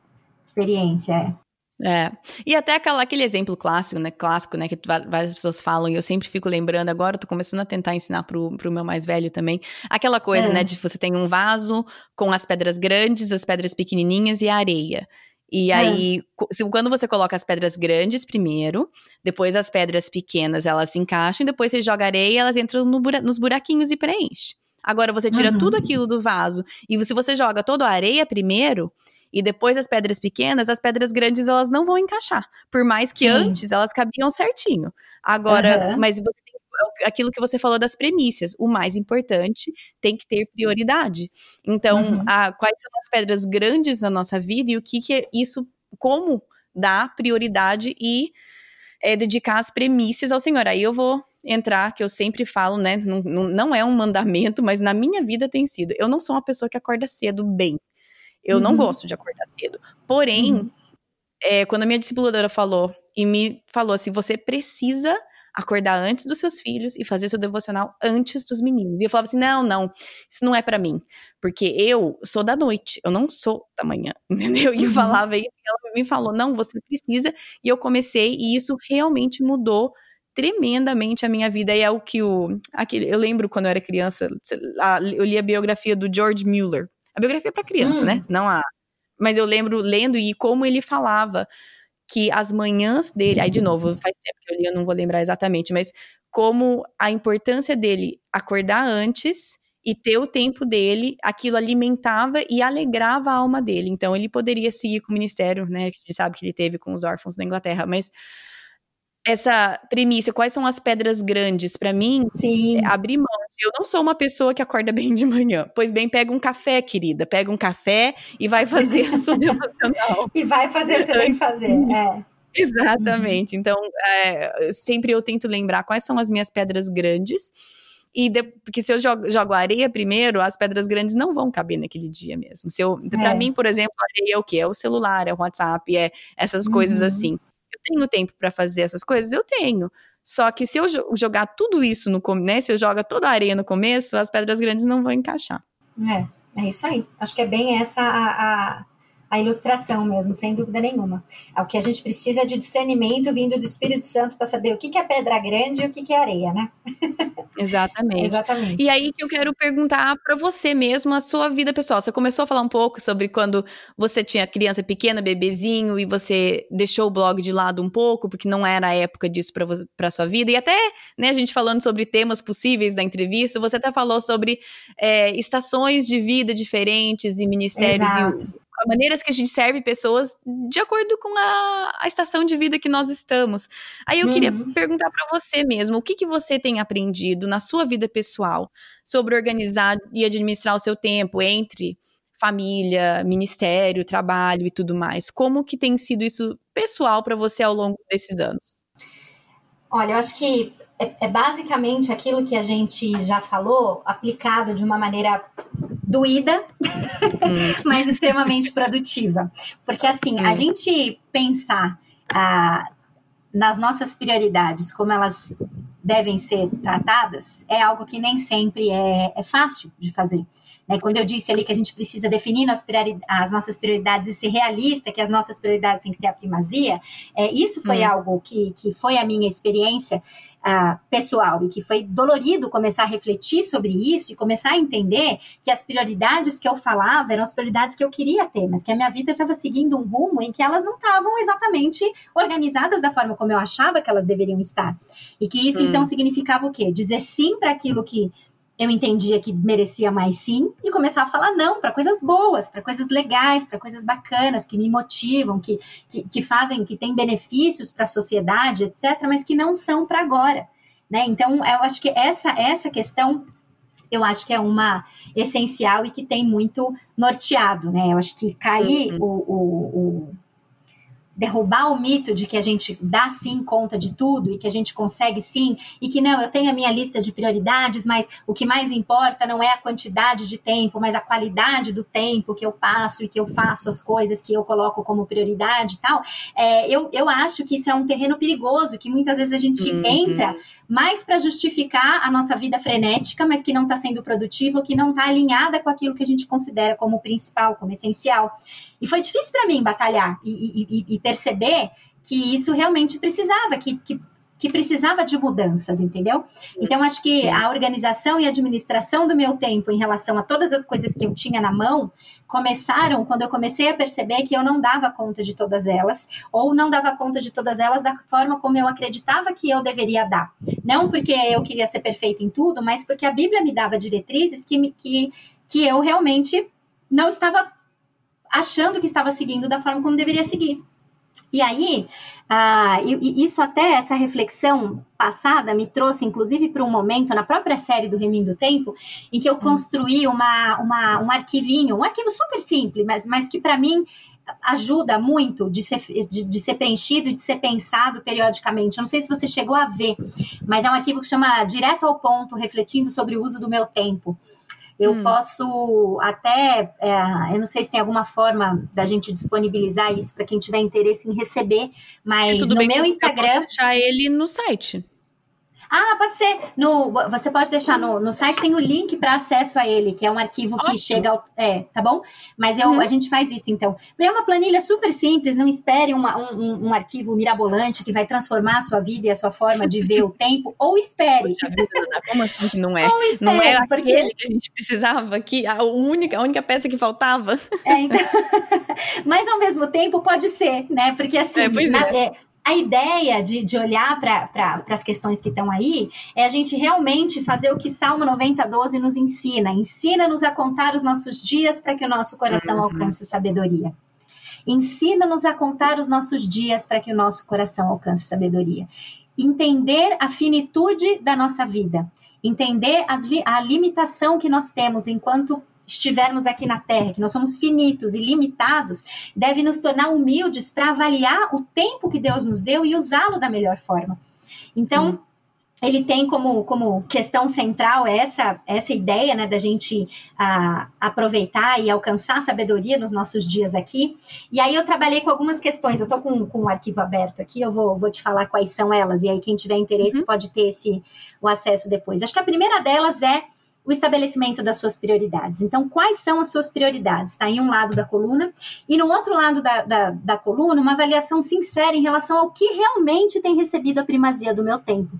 experiência. É. É. E até aquela, aquele exemplo clássico, né? Clássico, né? Que várias pessoas falam, e eu sempre fico lembrando, agora eu tô começando a tentar ensinar pro, pro meu mais velho também. Aquela coisa, é. né? De você tem um vaso com as pedras grandes, as pedras pequenininhas e a areia. E é. aí, quando você coloca as pedras grandes primeiro, depois as pedras pequenas elas se encaixam, depois você joga areia elas entram no bura nos buraquinhos e preenche. Agora você tira uhum. tudo aquilo do vaso e se você joga toda a areia primeiro e depois as pedras pequenas, as pedras grandes elas não vão encaixar. Por mais que Sim. antes elas cabiam certinho. Agora, uhum. mas você aquilo que você falou das premissas. O mais importante tem que ter prioridade. Então, uhum. a, quais são as pedras grandes na nossa vida e o que, que é isso, como dar prioridade e é, dedicar as premissas ao Senhor. Aí eu vou entrar, que eu sempre falo, né? Não, não é um mandamento, mas na minha vida tem sido. Eu não sou uma pessoa que acorda cedo bem. Eu uhum. não gosto de acordar cedo. Porém, uhum. é, quando a minha discipuladora falou e me falou assim: você precisa acordar antes dos seus filhos e fazer seu devocional antes dos meninos. E eu falava assim: não, não, isso não é para mim. Porque eu sou da noite, eu não sou da manhã, [LAUGHS] entendeu? E eu uhum. falava isso, e ela me falou: não, você precisa. E eu comecei, e isso realmente mudou tremendamente a minha vida. E é o que o. Aquele, eu lembro quando eu era criança, eu li a biografia do George Mueller. A biografia para criança, né? hum. né? Não a. Mas eu lembro lendo e como ele falava que as manhãs dele, aí de novo, faz tempo que eu li, eu não vou lembrar exatamente, mas como a importância dele acordar antes e ter o tempo dele, aquilo alimentava e alegrava a alma dele. Então ele poderia seguir com o ministério, né, que a gente sabe que ele teve com os órfãos da Inglaterra, mas essa premissa, quais são as pedras grandes para mim? Sim. É abrir. Eu não sou uma pessoa que acorda bem de manhã. Pois bem, pega um café, querida. Pega um café e vai fazer a sua devocional. [LAUGHS] e vai fazer o que você tem que fazer. É. Exatamente. Então, é, sempre eu tento lembrar quais são as minhas pedras grandes. E de, porque se eu jogo, jogo areia primeiro, as pedras grandes não vão caber naquele dia mesmo. Se eu, é. para mim, por exemplo, areia é o quê? É o celular, é o WhatsApp, é essas uhum. coisas assim tenho tempo para fazer essas coisas? Eu tenho. Só que se eu jogar tudo isso no começo, né, se eu jogar toda a areia no começo, as pedras grandes não vão encaixar. É, é isso aí. Acho que é bem essa a, a a ilustração mesmo, sem dúvida nenhuma. É o que a gente precisa de discernimento vindo do Espírito Santo para saber o que, que é pedra grande e o que, que é areia, né? [LAUGHS] Exatamente. Exatamente. E aí que eu quero perguntar para você mesmo a sua vida pessoal. Você começou a falar um pouco sobre quando você tinha criança pequena, bebezinho, e você deixou o blog de lado um pouco, porque não era a época disso para sua vida. E até, né, a gente falando sobre temas possíveis da entrevista, você até falou sobre é, estações de vida diferentes e ministérios Exato. e maneiras que a gente serve pessoas de acordo com a, a estação de vida que nós estamos. Aí eu uhum. queria perguntar para você mesmo, o que, que você tem aprendido na sua vida pessoal sobre organizar e administrar o seu tempo entre família, ministério, trabalho e tudo mais? Como que tem sido isso pessoal para você ao longo desses anos? Olha, eu acho que é, é, basicamente aquilo que a gente já falou, aplicado de uma maneira doída, hum. [LAUGHS] mas extremamente produtiva. Porque, assim, hum. a gente pensar ah, nas nossas prioridades, como elas devem ser tratadas, é algo que nem sempre é, é fácil de fazer. Né? Quando eu disse ali que a gente precisa definir as nossas prioridades e ser realista, que as nossas prioridades têm que ter a primazia, é, isso foi hum. algo que, que foi a minha experiência uh, pessoal e que foi dolorido começar a refletir sobre isso e começar a entender que as prioridades que eu falava eram as prioridades que eu queria ter, mas que a minha vida estava seguindo um rumo em que elas não estavam exatamente organizadas da forma como eu achava que elas deveriam estar. E que isso hum. então significava o quê? Dizer sim para aquilo que eu entendia que merecia mais sim e começar a falar não para coisas boas, para coisas legais, para coisas bacanas que me motivam, que, que, que fazem, que têm benefícios para a sociedade, etc., mas que não são para agora. Né? Então, eu acho que essa, essa questão eu acho que é uma essencial e que tem muito norteado, né? Eu acho que cair uhum. o, o, o derrubar o mito de que a gente dá sim conta de tudo e que a gente consegue sim, e que não, eu tenho a minha lista de prioridades, mas o que mais importa não é a quantidade de tempo, mas a qualidade do tempo que eu passo e que eu faço as coisas que eu coloco como prioridade e tal. É, eu, eu acho que isso é um terreno perigoso, que muitas vezes a gente uhum. entra mais para justificar a nossa vida frenética, mas que não está sendo produtiva, que não está alinhada com aquilo que a gente considera como principal, como essencial. E foi difícil para mim batalhar e, e, e, perceber que isso realmente precisava, que, que, que precisava de mudanças, entendeu? Então, acho que Sim. a organização e administração do meu tempo em relação a todas as coisas que eu tinha na mão começaram quando eu comecei a perceber que eu não dava conta de todas elas, ou não dava conta de todas elas da forma como eu acreditava que eu deveria dar. Não porque eu queria ser perfeita em tudo, mas porque a Bíblia me dava diretrizes que, que, que eu realmente não estava achando que estava seguindo da forma como deveria seguir. E aí, ah, isso até, essa reflexão passada me trouxe, inclusive, para um momento na própria série do Reminho do Tempo, em que eu construí uma, uma, um arquivinho, um arquivo super simples, mas, mas que para mim ajuda muito de ser, de, de, ser preenchido e de ser pensado periodicamente. Eu não sei se você chegou a ver, mas é um arquivo que chama Direto ao Ponto, refletindo sobre o uso do meu tempo. Eu hum. posso até, é, eu não sei se tem alguma forma da gente disponibilizar isso para quem tiver interesse em receber, mas no meu Instagram. Deixar ele no site. Ah, pode ser. No, você pode deixar no, no site, tem o link para acesso a ele, que é um arquivo Ótimo. que chega ao. É, tá bom? Mas eu, uhum. a gente faz isso, então. É uma planilha super simples, não espere uma, um, um, arquivo mirabolante que vai transformar a sua vida e a sua forma de ver o tempo, ou espere. Como assim que não é? [LAUGHS] Ou espere, não é porque... aquele que a gente precisava aqui, a única, a única peça que faltava. É, então. [LAUGHS] Mas ao mesmo tempo pode ser, né? Porque assim, é, na, é. A ideia de, de olhar para as questões que estão aí é a gente realmente fazer o que Salmo 90, 12 nos ensina. Ensina-nos a contar os nossos dias para que o nosso coração uhum. alcance sabedoria. Ensina-nos a contar os nossos dias para que o nosso coração alcance sabedoria. Entender a finitude da nossa vida. Entender as, a limitação que nós temos enquanto estivermos aqui na Terra, que nós somos finitos e limitados, deve nos tornar humildes para avaliar o tempo que Deus nos deu e usá-lo da melhor forma. Então, hum. ele tem como, como questão central essa, essa ideia né, da gente ah, aproveitar e alcançar sabedoria nos nossos dias aqui. E aí eu trabalhei com algumas questões, eu estou com, com um arquivo aberto aqui, eu vou, vou te falar quais são elas, e aí quem tiver interesse uhum. pode ter esse, o acesso depois. Acho que a primeira delas é o estabelecimento das suas prioridades. Então, quais são as suas prioridades? Está em um lado da coluna, e no outro lado da, da, da coluna, uma avaliação sincera em relação ao que realmente tem recebido a primazia do meu tempo.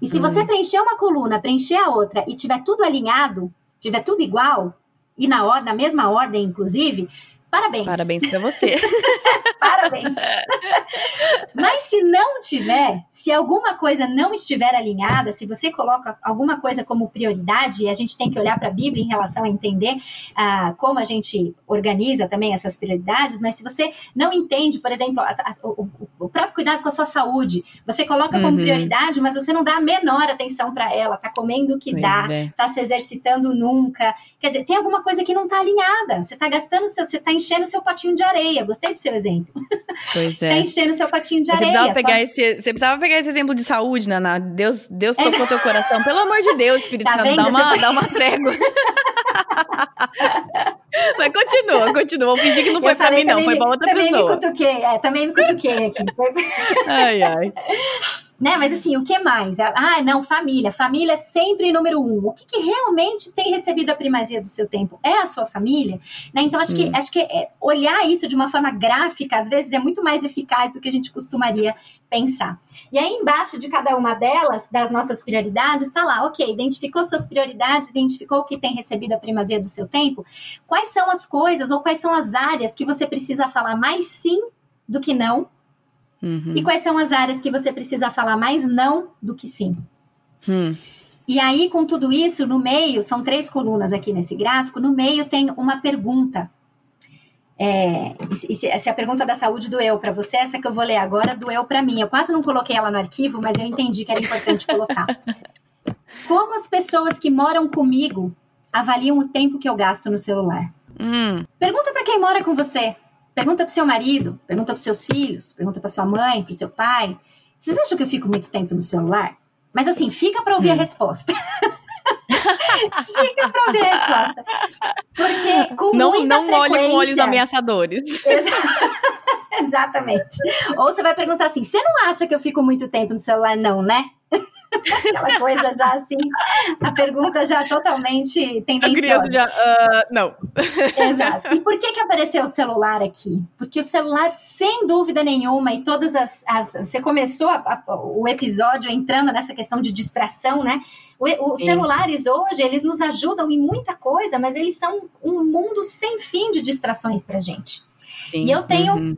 E se você uhum. preencher uma coluna, preencher a outra e tiver tudo alinhado, tiver tudo igual, e na, or na mesma ordem, inclusive, Parabéns. Parabéns para você. [LAUGHS] Parabéns. Mas se não tiver, se alguma coisa não estiver alinhada, se você coloca alguma coisa como prioridade, e a gente tem que olhar para a Bíblia em relação a entender ah, como a gente organiza também essas prioridades, mas se você não entende, por exemplo, a, a, o, o, próprio cuidado com a sua saúde, você coloca como uhum. prioridade, mas você não dá a menor atenção para ela, tá comendo o que pois dá, é. tá se exercitando nunca. Quer dizer, tem alguma coisa que não está alinhada. Você está gastando seu, você está enchendo seu patinho de areia. Gostei do seu exemplo. Pois é. tá enchendo seu patinho de areia. Você precisava, pegar esse, você precisava pegar esse exemplo de saúde, Naná. Deus, Deus é. tocou é. teu coração. Pelo amor de Deus, Espírito tá Santo, dá uma, dá uma trégua. [LAUGHS] Mas continua, continua. Vou fingir que não foi pra mim, não. Foi pra outra também pessoa. Me cutuquei, é, também me cutuquei aqui. [LAUGHS] ai, ai. Né? Mas assim, o que mais? Ah, não, família. Família é sempre número um. O que, que realmente tem recebido a primazia do seu tempo? É a sua família? Né? Então, acho hum. que, acho que é, olhar isso de uma forma gráfica, às vezes, é muito mais eficaz do que a gente costumaria pensar. E aí, embaixo de cada uma delas, das nossas prioridades, está lá, ok, identificou suas prioridades, identificou o que tem recebido a primazia do seu tempo. Quais são as coisas ou quais são as áreas que você precisa falar mais sim do que não Uhum. E quais são as áreas que você precisa falar mais não do que sim? Hum. E aí, com tudo isso, no meio, são três colunas aqui nesse gráfico, no meio tem uma pergunta. É, se, se a pergunta da saúde doeu para você, essa que eu vou ler agora doeu para mim. Eu quase não coloquei ela no arquivo, mas eu entendi que era importante colocar. [LAUGHS] Como as pessoas que moram comigo avaliam o tempo que eu gasto no celular? Hum. Pergunta para quem mora com você. Pergunta para seu marido, pergunta para seus filhos, pergunta para sua mãe, para seu pai. Vocês acham que eu fico muito tempo no celular? Mas assim, fica para ouvir hum. a resposta. [LAUGHS] fica para ouvir a resposta. Porque com não, muita não frequência... olhe com olhos ameaçadores. [LAUGHS] Exatamente. Ou você vai perguntar assim: você não acha que eu fico muito tempo no celular? Não, né? [LAUGHS] Aquela coisa já assim, a pergunta já totalmente tendenciosa. A já, uh, não. Exato. E por que que apareceu o celular aqui? Porque o celular, sem dúvida nenhuma, e todas as... as você começou a, a, o episódio entrando nessa questão de distração, né? os celulares hoje, eles nos ajudam em muita coisa, mas eles são um mundo sem fim de distrações pra gente. Sim. E eu tenho... Uhum.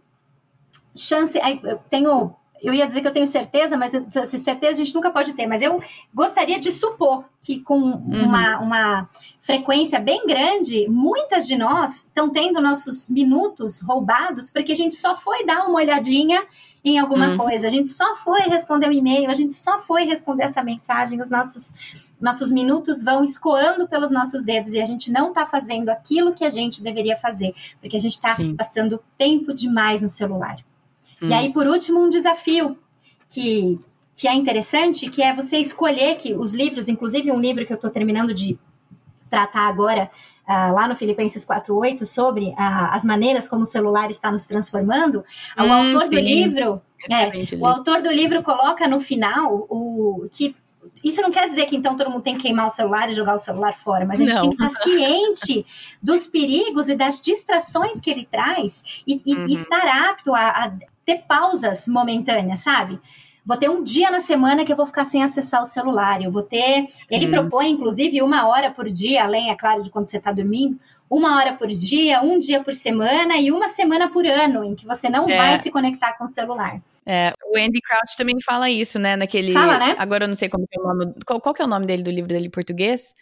Chance, eu tenho eu ia dizer que eu tenho certeza, mas certeza a gente nunca pode ter, mas eu gostaria de supor que com uhum. uma, uma frequência bem grande, muitas de nós estão tendo nossos minutos roubados porque a gente só foi dar uma olhadinha em alguma uhum. coisa, a gente só foi responder um e-mail, a gente só foi responder essa mensagem, os nossos nossos minutos vão escoando pelos nossos dedos e a gente não está fazendo aquilo que a gente deveria fazer, porque a gente está passando tempo demais no celular. Hum. E aí, por último, um desafio que, que é interessante, que é você escolher que os livros, inclusive um livro que eu estou terminando de tratar agora, uh, lá no Filipenses 4.8, sobre uh, as maneiras como o celular está nos transformando, hum, o autor sim. do livro... É, o autor do livro coloca no final o que isso não quer dizer que então todo mundo tem que queimar o celular e jogar o celular fora, mas a gente não. tem que estar ciente dos perigos e das distrações que ele traz e, e, uhum. e estar apto a, a, ter pausas momentâneas, sabe? Vou ter um dia na semana que eu vou ficar sem acessar o celular. Eu vou ter. Ele uhum. propõe, inclusive, uma hora por dia, além, é claro, de quando você está dormindo, uma hora por dia, um dia por semana e uma semana por ano, em que você não é. vai se conectar com o celular. É, o Andy Crouch também fala isso, né? Naquele. Fala, né? Agora eu não sei como é o nome. Qual, qual que é o nome dele do livro dele em português?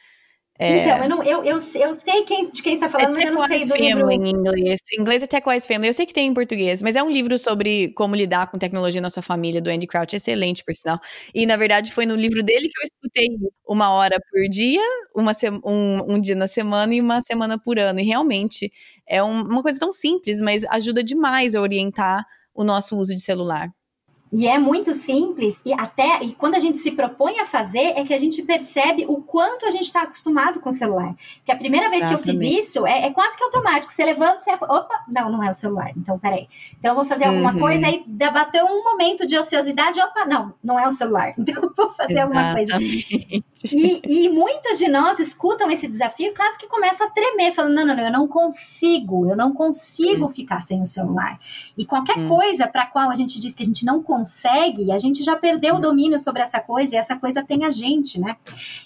É... Então, eu, não, eu, eu, eu sei quem, de quem está falando, é mas eu não sei do Family livro. em inglês. Em inglês é Tech-Wise Family. Eu sei que tem em português, mas é um livro sobre como lidar com tecnologia na sua família, do Andy Crouch. Excelente, por sinal. E, na verdade, foi no livro dele que eu escutei uma hora por dia, uma um, um dia na semana e uma semana por ano. E, realmente, é um, uma coisa tão simples, mas ajuda demais a orientar o nosso uso de celular. E é muito simples, e até e quando a gente se propõe a fazer, é que a gente percebe o quanto a gente está acostumado com o celular. Que a primeira vez Exatamente. que eu fiz isso é, é, quase que automático. Você levanta, você. Opa, não, não é o celular. Então, peraí. Então, eu vou fazer alguma uhum. coisa, aí bateu um momento de ociosidade, opa, não, não é o celular. [LAUGHS] Então, eu vou fazer Exatamente. alguma coisa. E, e muitas de nós escutam esse desafio, quase que começam a tremer, falando: não, não, não, eu não consigo, eu não consigo uhum. ficar sem o celular. E qualquer uhum. coisa para a qual a gente diz que a gente não consegue, consegue, a gente já perdeu o domínio sobre essa coisa e essa coisa tem a gente, né?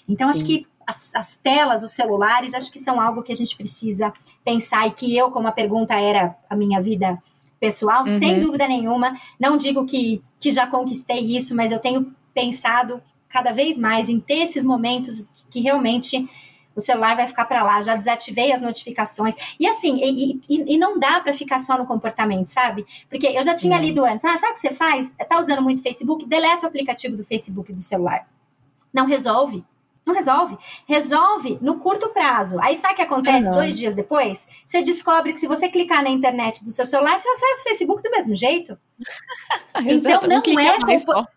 Então, Sim. acho que as, as, telas, os celulares, acho que são algo que a gente precisa pensar e que eu, como a pergunta era a minha vida pessoal, uhum. sem dúvida nenhuma, não digo que, que já conquistei isso, mas eu tenho pensado cada vez mais em ter esses momentos que realmente o celular vai ficar para lá, já desativei as notificações. E assim, e, e, e não dá para ficar só no comportamento, sabe? Porque eu já tinha lido antes, ah, sabe o que você faz? Tá usando muito Facebook? Deleta o aplicativo do Facebook do celular. Não resolve. Não resolve. Resolve no curto prazo. Aí sabe o que acontece uhum. dois dias depois? Você descobre que se você clicar na internet do seu celular, você acessa o Facebook do mesmo jeito. [LAUGHS] então não é culpa.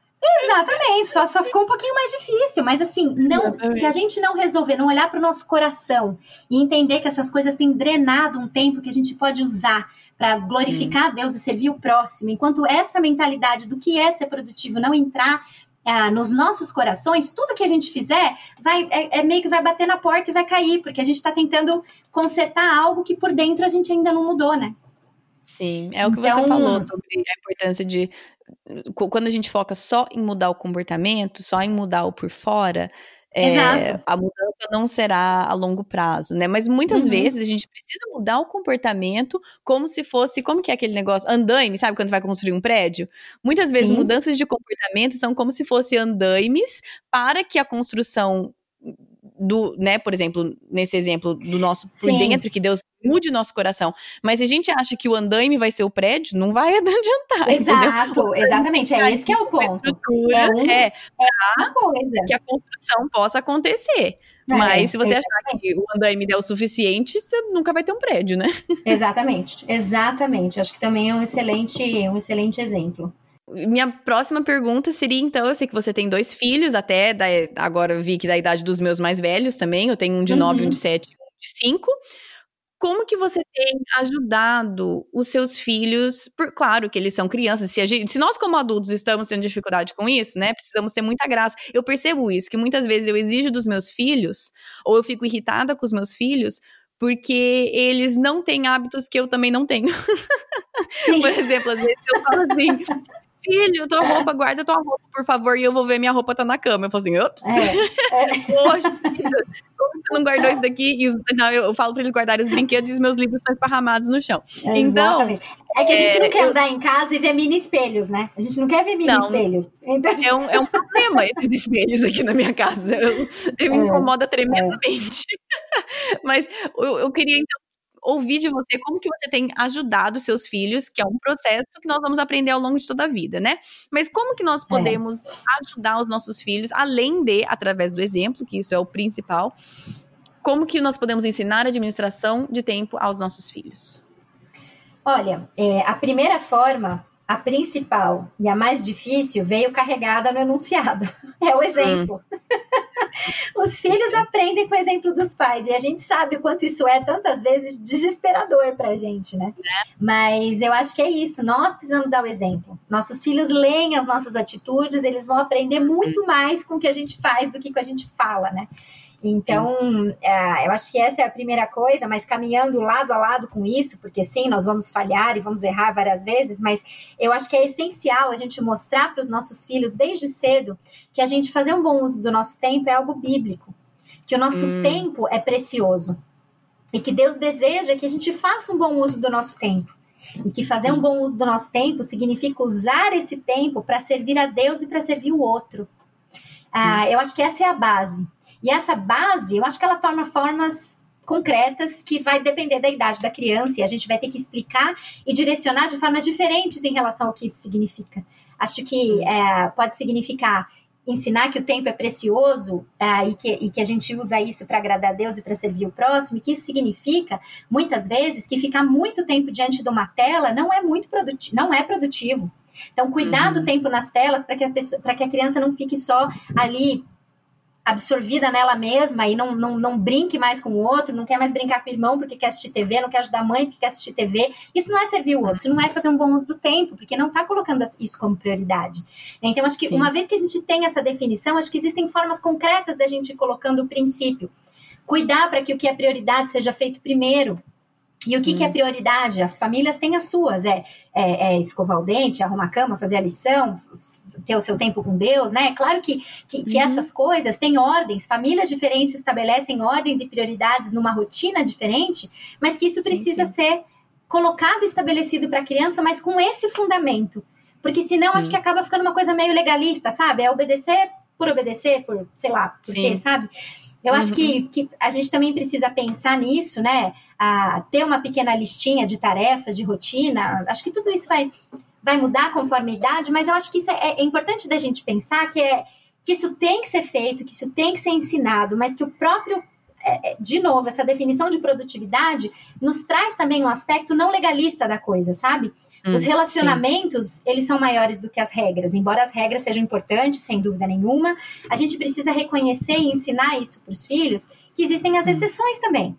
Exatamente, só, só ficou um pouquinho mais difícil, mas assim, não, se a gente não resolver, não olhar para o nosso coração e entender que essas coisas têm drenado um tempo que a gente pode usar para glorificar hum. Deus e servir o próximo, enquanto essa mentalidade do que é ser produtivo não entrar ah, nos nossos corações, tudo que a gente fizer vai é, é, meio que vai bater na porta e vai cair, porque a gente está tentando consertar algo que por dentro a gente ainda não mudou, né? Sim, é o que então, você falou sobre a importância de quando a gente foca só em mudar o comportamento, só em mudar o por fora, é, a mudança não será a longo prazo, né? Mas muitas uhum. vezes a gente precisa mudar o comportamento como se fosse, como que é aquele negócio? Andaime, sabe quando você vai construir um prédio? Muitas vezes Sim. mudanças de comportamento são como se fossem andaimes para que a construção do, né, por exemplo, nesse exemplo do nosso por Sim. dentro, que Deus mude o nosso coração. Mas se a gente acha que o andaime vai ser o prédio, não vai [LAUGHS] adiantar. Exato, exatamente. É esse que é o ponto. É, um, é, é que a construção possa acontecer. É, Mas se você exatamente. achar que o andaime é o suficiente, você nunca vai ter um prédio, né? Exatamente, exatamente. Acho que também é um excelente, um excelente exemplo. Minha próxima pergunta seria, então, eu sei que você tem dois filhos, até da, agora eu vi que da idade dos meus mais velhos também, eu tenho um de uhum. nove, um de sete e um de cinco. Como que você tem ajudado os seus filhos? Por, claro que eles são crianças. Se, gente, se, nós, como adultos, estamos tendo dificuldade com isso, né? Precisamos ter muita graça. Eu percebo isso, que muitas vezes eu exijo dos meus filhos, ou eu fico irritada com os meus filhos, porque eles não têm hábitos que eu também não tenho. [LAUGHS] Por exemplo, às vezes eu falo assim: filho, tua roupa, guarda tua roupa, por favor, e eu vou ver minha roupa tá na cama. Eu falo assim, ops. É, é. Poxa, como você não guardou isso daqui? E os, não, eu, falo pra eles guardarem os brinquedos e os meus livros são esparramados no chão. É, então. Exatamente. É que a gente não quer eu... andar em casa e ver mini espelhos, né? A gente não quer ver mini não, espelhos. Então... É, um, é um problema esses espelhos aqui na minha casa. Eu, eu me é, incomoda tremendamente. [LAUGHS] Mas eu, eu queria, então, ouvir de você como que você tem ajudado seus filhos, que é um processo que nós vamos aprender ao longo de toda a vida, né? Mas como que nós é. podemos é. ajudar os nossos filhos, além de, através do exemplo, que isso é o principal, como que nós podemos ensinar a administração de tempo aos nossos filhos? Olha, é, a primeira forma a principal e a mais difícil veio carregada no enunciado. [LAUGHS] É o exemplo. Hum. [LAUGHS] Os filhos aprendem com o exemplo dos pais e a gente sabe o quanto isso é tantas vezes desesperador para a gente, né? Mas eu acho que é isso. Nós precisamos dar o exemplo. Nossos filhos leem as nossas atitudes, eles vão aprender muito mais com o que a gente faz do que com a gente fala, né? Então, é, eu acho que essa é a primeira coisa, mas caminhando lado a lado com isso, porque sim, nós vamos falhar e vamos errar várias vezes, mas eu acho que é essencial a gente mostrar para os nossos filhos desde cedo que a gente fazer um bom uso do nosso tempo é algo bíblico, que o nosso hum. tempo é precioso e que Deus deseja que a gente faça um bom uso do nosso tempo. E que fazer um bom uso do nosso tempo significa usar esse tempo para servir a Deus e para servir o outro. Ah, eu acho que essa é a base. E essa base, eu acho que ela torna formas concretas que vai depender da idade da criança e a gente vai ter que explicar e direcionar de formas diferentes em relação ao que isso significa. Acho que é, pode significar ensinar que o tempo é precioso é, e, que, e que a gente usa isso para agradar a Deus e para servir o próximo, e que isso significa, muitas vezes, que ficar muito tempo diante de uma tela não é muito produtivo, não é produtivo. Então, cuidar uhum. do tempo nas telas para que, a que a criança não fique só ali absorvida nela mesma e não, não, não brinque mais com o outro, não quer mais brincar com o irmão porque quer assistir TV, não quer ajudar a mãe porque quer assistir TV. Isso não é servir o outro, isso não é fazer um bom uso do tempo, porque não está colocando isso como prioridade. Então, acho que Sim. uma vez que a gente tem essa definição, acho que existem formas concretas da gente ir colocando o princípio. Cuidar para que o que é prioridade seja feito primeiro, e o que, hum. que, é hum. prioridade? As famílias têm as suas, é, é, é, escovar o dente, arrumar a cama, fazer a lição, ter o seu tempo com Deus, né? Claro que, que, que uhum. essas coisas têm ordens, famílias diferentes estabelecem ordens e prioridades numa rotina diferente, mas que isso precisa sim, sim. ser colocado e estabelecido para a criança, mas com esse fundamento. Porque senão acho que acaba ficando uma coisa meio legalista, sabe? É obedecer por obedecer, por sei lá, por quê, sabe? Eu uhum. acho que, uhum. que a gente também precisa pensar nisso, né? A ter uma pequena listinha de tarefas, de rotina. Acho que tudo isso vai, vai mudar conforme a idade, mas eu acho que isso é, é importante da gente pensar que, é, que isso tem que ser feito, que isso tem que ser ensinado, mas que o próprio é, é, de novo, essa definição de produtividade nos traz também um aspecto não legalista da coisa, sabe? Os hum, relacionamentos, sim. eles são maiores do que as regras. Embora as regras sejam importantes, sem dúvida nenhuma, a gente precisa reconhecer e ensinar isso para os filhos, que existem as hum. exceções também.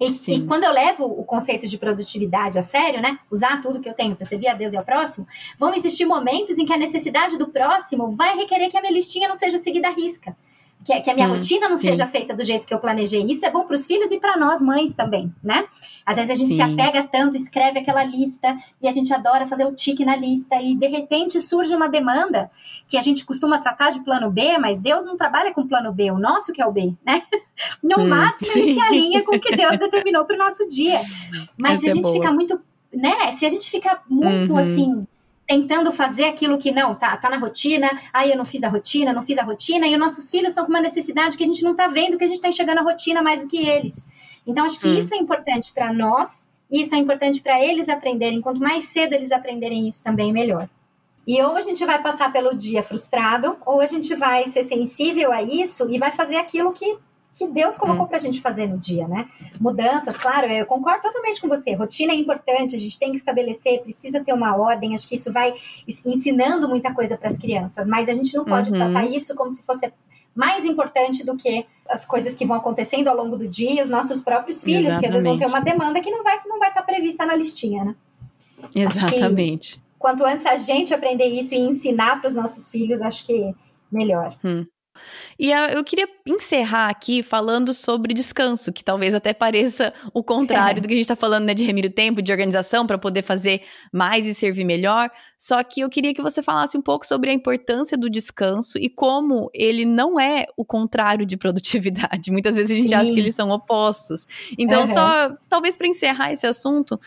E, e, quando eu levo o conceito de produtividade a sério, né, usar tudo que eu tenho para servir a Deus e ao próximo, vão existir momentos em que a necessidade do próximo vai requerer que a minha listinha não seja seguida à risca que, que a minha hum, rotina não sim. seja feita do jeito que eu planejei. Isso é bom para os filhos e para nós mães também, né? Às vezes a gente sim. se apega tanto, escreve aquela lista e a gente adora fazer o tique na lista e de repente surge uma demanda que a gente costuma tratar de plano B, mas Deus não trabalha com plano B, o nosso que é o B, né? [LAUGHS] No hum, máximo sim. ele se alinha com o que Deus determinou para o nosso dia. Mas Essa se a é gente é fica muito, né? Se a gente fica muito uhum. assim tentando fazer aquilo que não, tá, tá na rotina, aí eu não fiz a rotina, não fiz a rotina, e os nossos filhos estão com uma necessidade que a gente não tá vendo, que a gente está enxergando a rotina mais do que eles. Então, acho que hum. isso é importante para nós, e isso é importante para eles aprenderem. Quanto mais cedo eles aprenderem isso também, melhor. E ou a gente vai passar pelo dia frustrado, ou a gente vai ser sensível a isso e vai fazer aquilo que que Deus colocou hum. para a gente fazer no dia, né? Mudanças, claro, eu concordo totalmente com você. Rotina é importante, a gente tem que estabelecer, precisa ter uma ordem. Acho que isso vai ensinando muita coisa para as crianças, mas a gente não pode uhum. tratar isso como se fosse mais importante do que as coisas que vão acontecendo ao longo do dia, os nossos próprios filhos, Exatamente. que às vezes vão ter uma demanda que não vai não vai estar tá prevista na listinha, né? Exatamente. quanto antes a gente aprender isso e ensinar para os nossos filhos, acho que melhor. Hum. E eu queria encerrar aqui falando sobre descanso, que talvez até pareça o contrário é. [LAUGHS] do que a gente está falando, né, de remir o tempo, de organização, para poder fazer mais e servir melhor. Só que eu queria que você falasse um pouco sobre a importância do descanso e como ele não é o contrário de produtividade. [LAUGHS] Muitas vezes a gente Sim. acha que eles são opostos. Então, uhum. só talvez para encerrar esse assunto,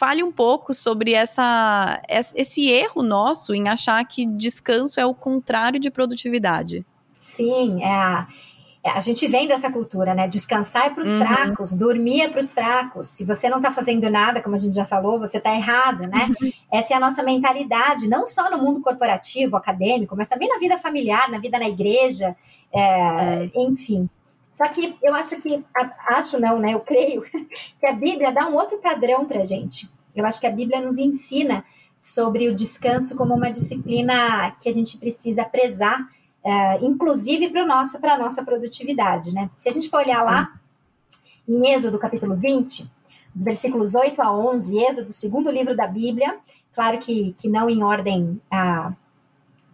fale um pouco sobre essa, esse erro nosso em achar que descanso é o contrário de produtividade. Sim, é a, é, a gente vem dessa cultura, né? Descansar é para os uhum. fracos, dormir é para os fracos. Se você não está fazendo nada, como a gente já falou, você está errado, né? Uhum. Essa é a nossa mentalidade, não só no mundo corporativo, acadêmico, mas também na vida familiar, na vida na igreja, é, é. enfim. Só que eu acho que, acho não, né? Eu creio [LAUGHS] que a Bíblia dá um outro padrão para gente. Eu acho que a Bíblia nos ensina sobre o descanso como uma disciplina que a gente precisa prezar é, inclusive para nossa, a nossa produtividade. Né? Se a gente for olhar lá em Êxodo capítulo 20, dos versículos 8 a 11, Êxodo, segundo livro da Bíblia, claro que, que não em ordem, a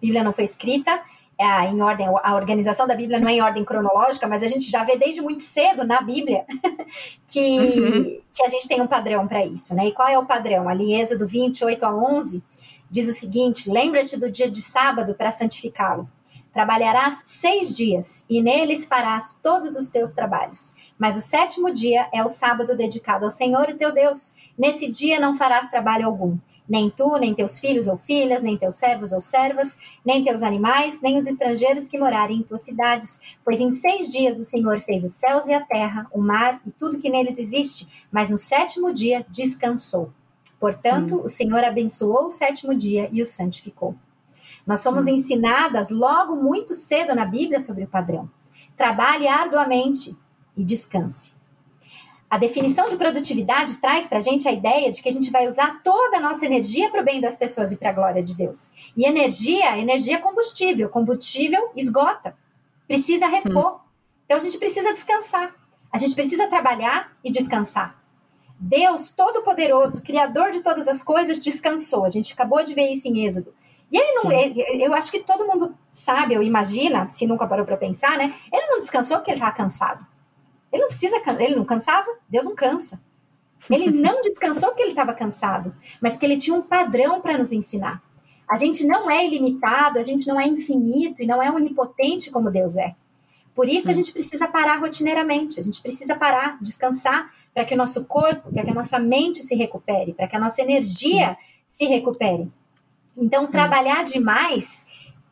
Bíblia não foi escrita, é, em ordem, a organização da Bíblia não é em ordem cronológica, mas a gente já vê desde muito cedo na Bíblia [LAUGHS] que, uhum. que a gente tem um padrão para isso, né? E qual é o padrão? Ali em Êxodo 28 a 11, diz o seguinte: Lembra-te do dia de sábado para santificá-lo. Trabalharás seis dias, e neles farás todos os teus trabalhos. Mas o sétimo dia é o sábado dedicado ao Senhor, teu Deus. Nesse dia não farás trabalho algum. Nem tu, nem teus filhos ou filhas, nem teus servos ou servas, nem teus animais, nem os estrangeiros que morarem em tuas cidades. Pois em seis dias o Senhor fez os céus e a terra, o mar e tudo que neles existe, mas no sétimo dia descansou. Portanto, hum. o Senhor abençoou o sétimo dia e o santificou. Nós somos hum. ensinadas logo muito cedo na Bíblia sobre o padrão. Trabalhe arduamente e descanse. A definição de produtividade traz para a gente a ideia de que a gente vai usar toda a nossa energia para o bem das pessoas e para a glória de Deus. E energia, energia é combustível. Combustível esgota. Precisa repor. Hum. Então a gente precisa descansar. A gente precisa trabalhar e descansar. Deus Todo-Poderoso, Criador de todas as coisas, descansou. A gente acabou de ver isso em Êxodo. E ele não, ele, eu acho que todo mundo sabe, ou imagina, se nunca parou para pensar, né? Ele não descansou porque ele estava cansado. Ele não precisa, ele não cansava, Deus não cansa. Ele [LAUGHS] não descansou porque ele estava cansado, mas porque ele tinha um padrão para nos ensinar. A gente não é ilimitado, a gente não é infinito e não é onipotente como Deus é. Por isso a gente precisa parar rotineiramente, a gente precisa parar, descansar, para que o nosso corpo, para que a nossa mente se recupere, para que a nossa energia Sim. se recupere. Então, hum. trabalhar demais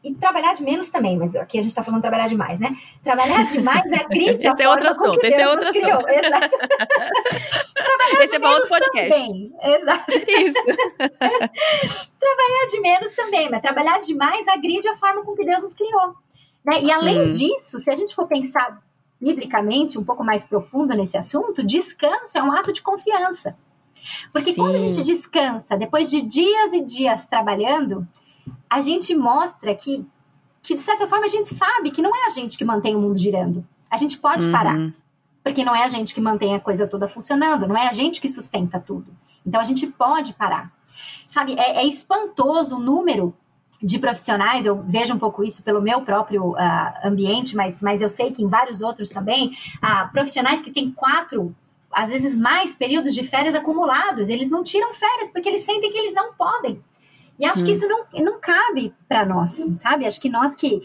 e trabalhar de menos também, mas aqui a gente está falando trabalhar demais, né? Trabalhar demais é [LAUGHS] crítica. esse é outro assunto, esse é outro assunto. Exato. [LAUGHS] trabalhar esse é outro podcast. Também. Exato. Isso. [LAUGHS] trabalhar de menos também, mas trabalhar demais agride a forma com que Deus nos criou. Né? E além hum. disso, se a gente for pensar biblicamente um pouco mais profundo nesse assunto, descanso é um ato de confiança. Porque Sim. quando a gente descansa, depois de dias e dias trabalhando, a gente mostra que, que, de certa forma, a gente sabe que não é a gente que mantém o mundo girando. A gente pode uhum. parar. Porque não é a gente que mantém a coisa toda funcionando, não é a gente que sustenta tudo. Então a gente pode parar. Sabe, é, é espantoso o número de profissionais, eu vejo um pouco isso pelo meu próprio uh, ambiente, mas, mas eu sei que em vários outros também, uh, profissionais que têm quatro às vezes mais períodos de férias acumulados. Eles não tiram férias porque eles sentem que eles não podem. E acho hum. que isso não, não cabe para nós, sabe? Acho que nós que,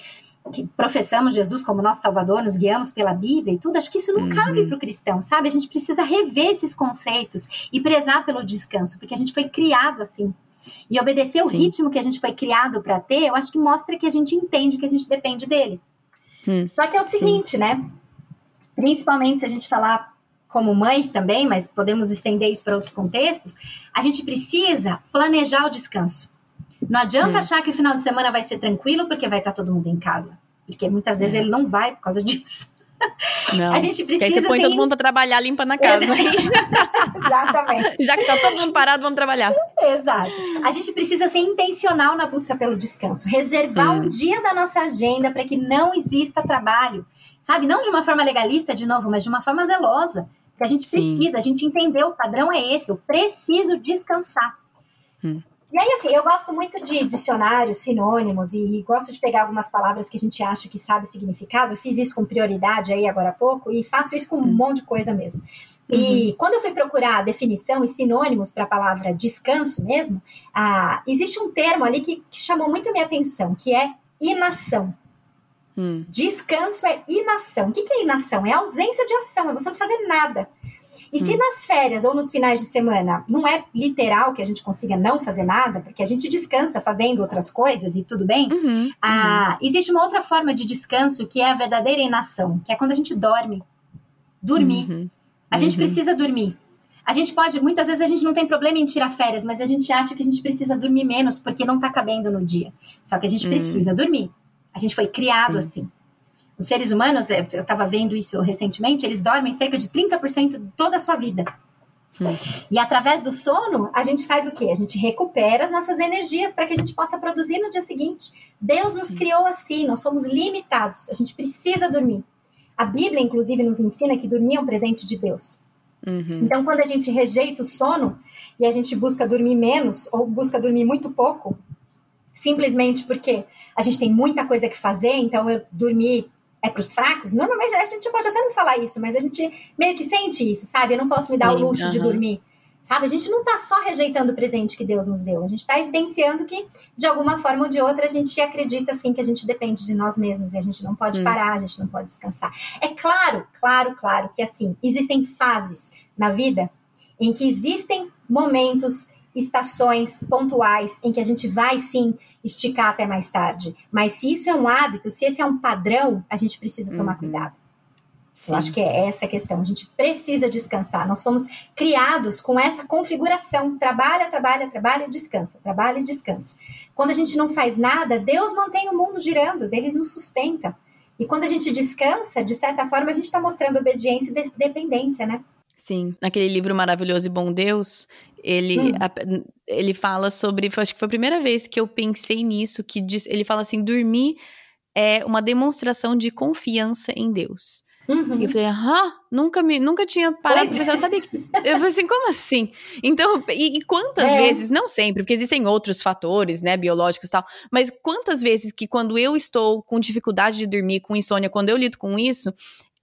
que professamos Jesus como nosso Salvador, nos guiamos pela Bíblia e tudo, acho que isso não uhum. cabe para o cristão, sabe? A gente precisa rever esses conceitos e prezar pelo descanso, porque a gente foi criado assim. E obedecer Sim. o ritmo que a gente foi criado para ter, eu acho que mostra que a gente entende que a gente depende dele. Hum, Só que é o sim. seguinte, né? Principalmente se a gente falar como mães também, mas podemos estender isso para outros contextos, a gente precisa planejar o descanso. Não adianta hum. achar que o final de semana vai ser tranquilo porque vai estar todo mundo em casa. Porque muitas vezes é. ele não vai por causa disso. Não. [LAUGHS] A gente precisa. aí você põe todo mundo para trabalhar limpando a casa. [LAUGHS] Exatamente. [LAUGHS] Já que tá todo mundo parado, vamos trabalhar. Exato. A gente precisa ser intencional na busca pelo descanso. Reservar hum. um dia da nossa agenda para que não exista trabalho. Sabe? Não de uma forma legalista, de novo, mas de uma forma zelosa. Que a gente Sim. precisa, a gente entendeu, o padrão é esse, eu preciso descansar. Hum. E aí, assim, eu gosto muito de dicionários, sinônimos, e gosto de pegar algumas palavras que a gente acha que sabe o significado. Fiz isso com prioridade aí agora há pouco, e faço isso com um hum. monte de coisa mesmo. E uhum. quando eu fui procurar definição e sinônimos para a palavra descanso mesmo, ah, existe um termo ali que, que, chamou muito a minha atenção, que é inação. Hum. Descanso é inação. O que, é inação? É ausência de ação, é você não fazer nada. E hum. se nas férias ou nos finais de semana não é literal que a gente consiga não fazer nada, porque a gente descansa fazendo outras coisas e tudo bem, uhum, ah, uhum. existe uma outra forma de descanso que é a verdadeira inação, que é quando a gente dorme. Dormir. Uhum, a gente uhum. precisa dormir. A gente pode, muitas vezes a gente não tem problema em tirar férias, mas a gente acha que a gente precisa dormir menos porque não tá cabendo no dia. Só que a gente hum. precisa dormir. A gente foi criado Sim. assim. Os seres humanos, eu estava vendo isso recentemente, eles dormem cerca de 30% de toda a sua vida. Hum. E através do sono, a gente faz o quê? A gente recupera as nossas energias para que a gente possa produzir no dia seguinte. Deus nos Sim. criou assim, nós somos limitados, a gente precisa dormir. A Bíblia, inclusive, nos ensina que dormir é um presente de Deus. Uhum. Então, quando a gente rejeita o sono e a gente busca dormir menos ou busca dormir muito pouco, simplesmente porque a gente tem muita coisa que fazer, então eu dormir é para os fracos, normalmente a gente pode até não falar isso, mas a gente meio que sente isso, sabe? Eu não posso me dar o luxo uhum. de dormir. Sabe? A gente não está só rejeitando o presente que Deus nos deu, a gente está evidenciando que, de alguma forma ou de outra, a gente acredita assim que a gente depende de nós mesmos e a gente não pode hum. parar, a gente não pode descansar. É claro, claro, claro que assim, existem fases na vida em que existem momentos estações pontuais em que a gente vai sim esticar até mais tarde. Mas se isso é um hábito, se esse é um padrão, a gente precisa tomar uhum. cuidado. Sim. Eu acho que é essa a questão. A gente precisa descansar. Nós fomos criados com essa configuração: trabalha, trabalha, trabalha, descansa, trabalha e descansa. Quando a gente não faz nada, Deus mantém o mundo girando, Deus nos sustenta. E quando a gente descansa, de certa forma, a gente está mostrando obediência e dependência, né? Sim, naquele livro maravilhoso e Bom Deus, ele, hum. a, ele fala sobre. Acho que foi a primeira vez que eu pensei nisso, que diz, ele fala assim: dormir é uma demonstração de confiança em Deus. Uhum. E eu falei, ah, nunca, me, nunca tinha parado de pensar, sabe? Eu falei assim, como assim? Então, e, e quantas é. vezes, não sempre, porque existem outros fatores, né, biológicos e tal, mas quantas vezes que quando eu estou com dificuldade de dormir, com insônia, quando eu lido com isso,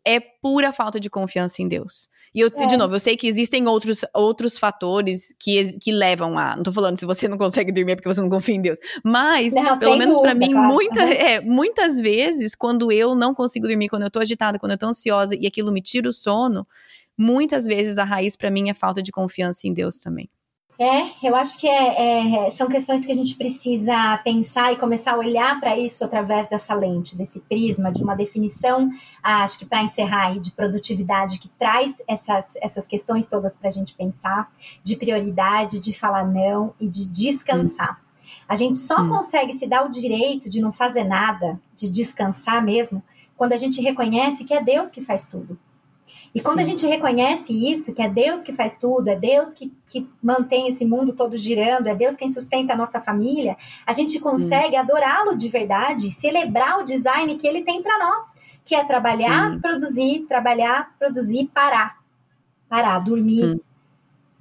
é pura falta de confiança em Deus. E eu, é. de novo, eu sei que existem outros, outros fatores que, que levam a. Não tô falando se você não consegue dormir é porque você não confia em Deus. Mas, não, pelo menos para mim, muita, uhum. é, muitas vezes, quando eu não consigo dormir, quando eu tô agitada, quando eu tô ansiosa e aquilo me tira o sono, muitas vezes a raiz para mim é falta de confiança em Deus também. É, eu acho que é, é, são questões que a gente precisa pensar e começar a olhar para isso através dessa lente, desse prisma, de uma definição, acho que para encerrar aí, de produtividade, que traz essas, essas questões todas para a gente pensar, de prioridade, de falar não e de descansar. Hum. A gente só hum. consegue se dar o direito de não fazer nada, de descansar mesmo, quando a gente reconhece que é Deus que faz tudo. E quando Sim. a gente reconhece isso, que é Deus que faz tudo, é Deus que, que mantém esse mundo todo girando, é Deus quem sustenta a nossa família, a gente consegue hum. adorá-lo de verdade, celebrar o design que ele tem para nós, que é trabalhar, Sim. produzir, trabalhar, produzir, parar. Parar, dormir, hum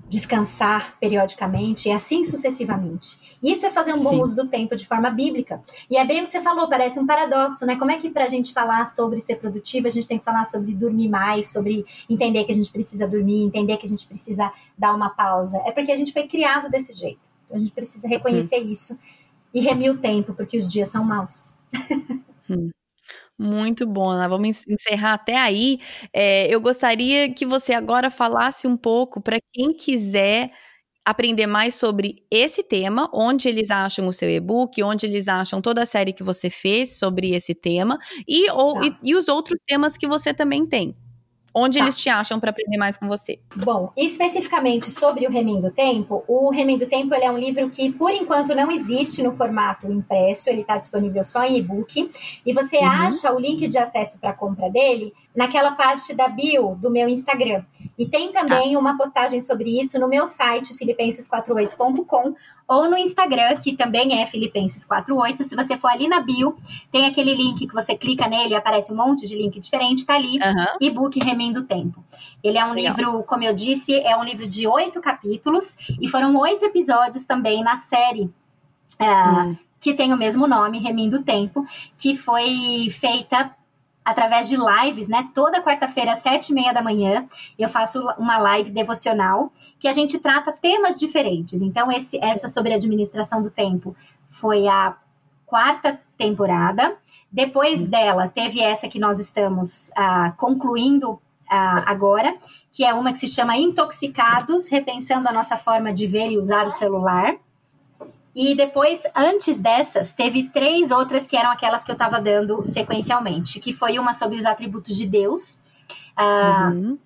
descansar periodicamente e assim sucessivamente. Isso é fazer um bom Sim. uso do tempo de forma bíblica. E é bem o que você falou, parece um paradoxo, né? Como é que para a gente falar sobre ser produtivo, a gente tem que falar sobre dormir mais, sobre entender que a gente precisa dormir, entender que a gente precisa dar uma pausa? É porque a gente foi criado desse jeito. Então a gente precisa reconhecer hum. isso e remir o tempo, porque os dias são maus. hum. Muito bom, Ana. Vamos encerrar até aí. É, eu gostaria que você agora falasse um pouco para quem quiser aprender mais sobre esse tema, onde eles acham o seu e-book, onde eles acham toda a série que você fez sobre esse tema e, ou, tá. e, e os outros temas que você também tem. Onde tá. eles te acham para aprender mais com você? Bom, especificamente sobre o Remendo Tempo, o Remendo Tempo ele é um livro que, por enquanto, não existe no formato impresso, ele está disponível só em e-book. E você uhum. acha o link de acesso para compra dele naquela parte da bio do meu Instagram. E tem também tá. uma postagem sobre isso no meu site, filipenses48.com, ou no Instagram, que também é Filipenses48. Se você for ali na bio, tem aquele link que você clica nele, aparece um monte de link diferente, tá ali, uhum. e-book Remendo Tempo. Ele é um Legal. livro, como eu disse, é um livro de oito capítulos, e foram oito episódios também na série. Uh, Que tem o mesmo nome, Remindo Tempo, que foi feita através de lives, né? Toda quarta-feira, às sete e meia da manhã, eu faço uma live devocional que a gente trata temas diferentes. Então, esse, essa sobre administração do tempo foi a quarta temporada. Depois uhum. dela, teve essa que nós estamos ah, concluindo ah, agora, que é uma que se chama Intoxicados, repensando a nossa forma de ver e usar o celular. E depois, antes dessas, teve três outras que eram aquelas que eu estava dando sequencialmente, que foi uma sobre os atributos de Deus, uh, uhum.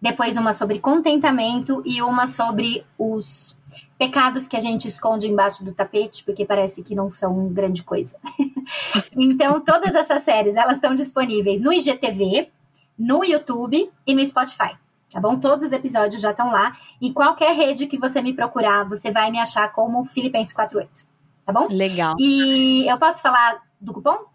depois uma sobre contentamento e uma sobre os pecados que a gente esconde embaixo do tapete, porque parece que não são grande coisa. [LAUGHS] então, todas essas séries, elas estão disponíveis no IGTV, no YouTube e no Spotify tá bom? Todos os episódios já estão lá. Em qualquer rede que você me procurar, você vai me achar como Filipenses 48, tá bom? Legal. E eu posso falar do cupom?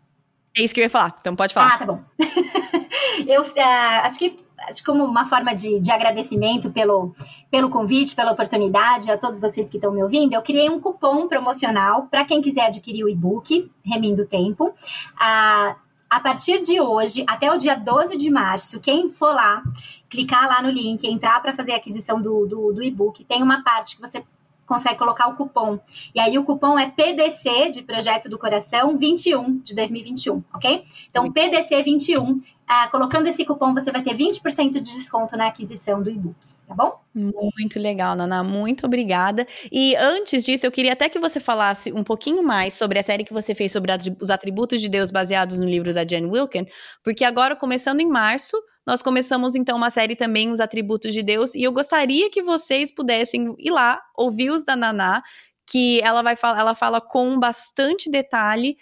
É isso que eu ia falar, então pode falar. Ah, tá bom. [LAUGHS] eu uh, acho que acho como uma forma de, de agradecimento pelo, pelo convite, pela oportunidade, a todos vocês que estão me ouvindo, eu criei um cupom promocional para quem quiser adquirir o e-book Remindo Tempo. Uh, a partir de hoje, até o dia 12 de março, quem for lá, clicar lá no link, entrar para fazer a aquisição do, do, do e-book, tem uma parte que você consegue colocar o cupom. E aí o cupom é PDC de Projeto do Coração 21 de 2021, ok? Então, PDC 21 ah, colocando esse cupom, você vai ter 20% de desconto na aquisição do e-book, tá bom? Muito legal, Nana. Muito obrigada. E antes disso, eu queria até que você falasse um pouquinho mais sobre a série que você fez sobre os atributos de Deus baseados no livro da Jen Wilken, porque agora, começando em março, nós começamos então uma série também, Os Atributos de Deus, e eu gostaria que vocês pudessem ir lá, ouvir os da Naná, que ela vai falar, ela fala com bastante detalhe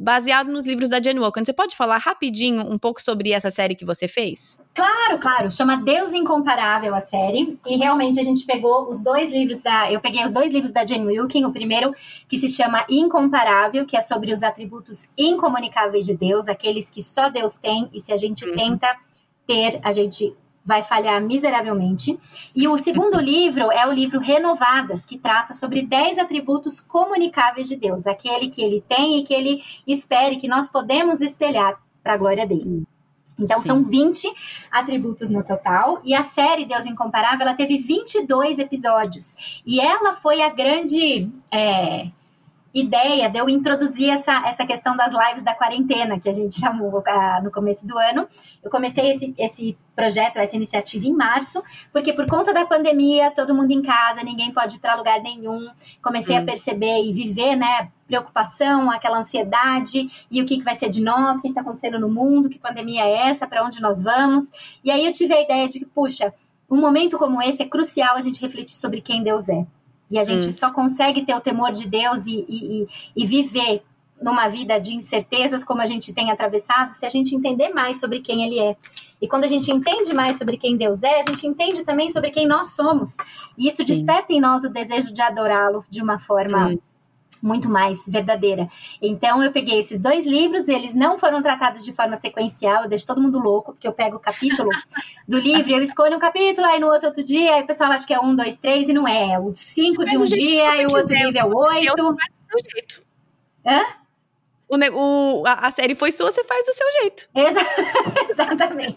baseado nos livros da Jane Wilkin. Você pode falar rapidinho um pouco sobre essa série que você fez? Claro, claro. Chama Deus Incomparável a série. E realmente a gente pegou os dois livros da. Eu peguei os dois livros da Jane Wilkin. O primeiro, que se chama Incomparável, que é sobre os atributos incomunicáveis de Deus, aqueles que só Deus tem, e se a gente uhum. tenta ter, a gente vai falhar miseravelmente. E o segundo [LAUGHS] livro é o livro Renovadas, que trata sobre 10 atributos comunicáveis de Deus, aquele que ele tem e que ele espere que nós podemos espelhar para a glória dele. Então, Sim. são 20 atributos no total. E a série Deus Incomparável, ela teve 22 episódios. E ela foi a grande... É, ideia de eu introduzir essa, essa questão das lives da quarentena, que a gente chamou uh, no começo do ano. Eu comecei esse, esse projeto, essa iniciativa em março, porque por conta da pandemia, todo mundo em casa, ninguém pode ir para lugar nenhum. Comecei hum. a perceber e viver, né, preocupação, aquela ansiedade, e o que, que vai ser de nós, o que está acontecendo no mundo, que pandemia é essa, para onde nós vamos. E aí eu tive a ideia de que, puxa, um momento como esse é crucial a gente refletir sobre quem Deus é. E a gente hum. só consegue ter o temor de Deus e, e, e viver numa vida de incertezas como a gente tem atravessado, se a gente entender mais sobre quem Ele é. E quando a gente entende mais sobre quem Deus é, a gente entende também sobre quem nós somos. E isso Sim. desperta em nós o desejo de adorá-lo de uma forma muito mais verdadeira. Então eu peguei esses dois livros, eles não foram tratados de forma sequencial, eu deixo todo mundo louco, porque eu pego o capítulo [LAUGHS] do livro, eu escolho um capítulo, aí no outro outro dia, aí o pessoal acha que é um, dois, três, e não é. É o cinco de um dia, e o outro livro é o oito. Hã? O, o, a, a, série foi sua, você faz do seu jeito. Exa [LAUGHS] exatamente.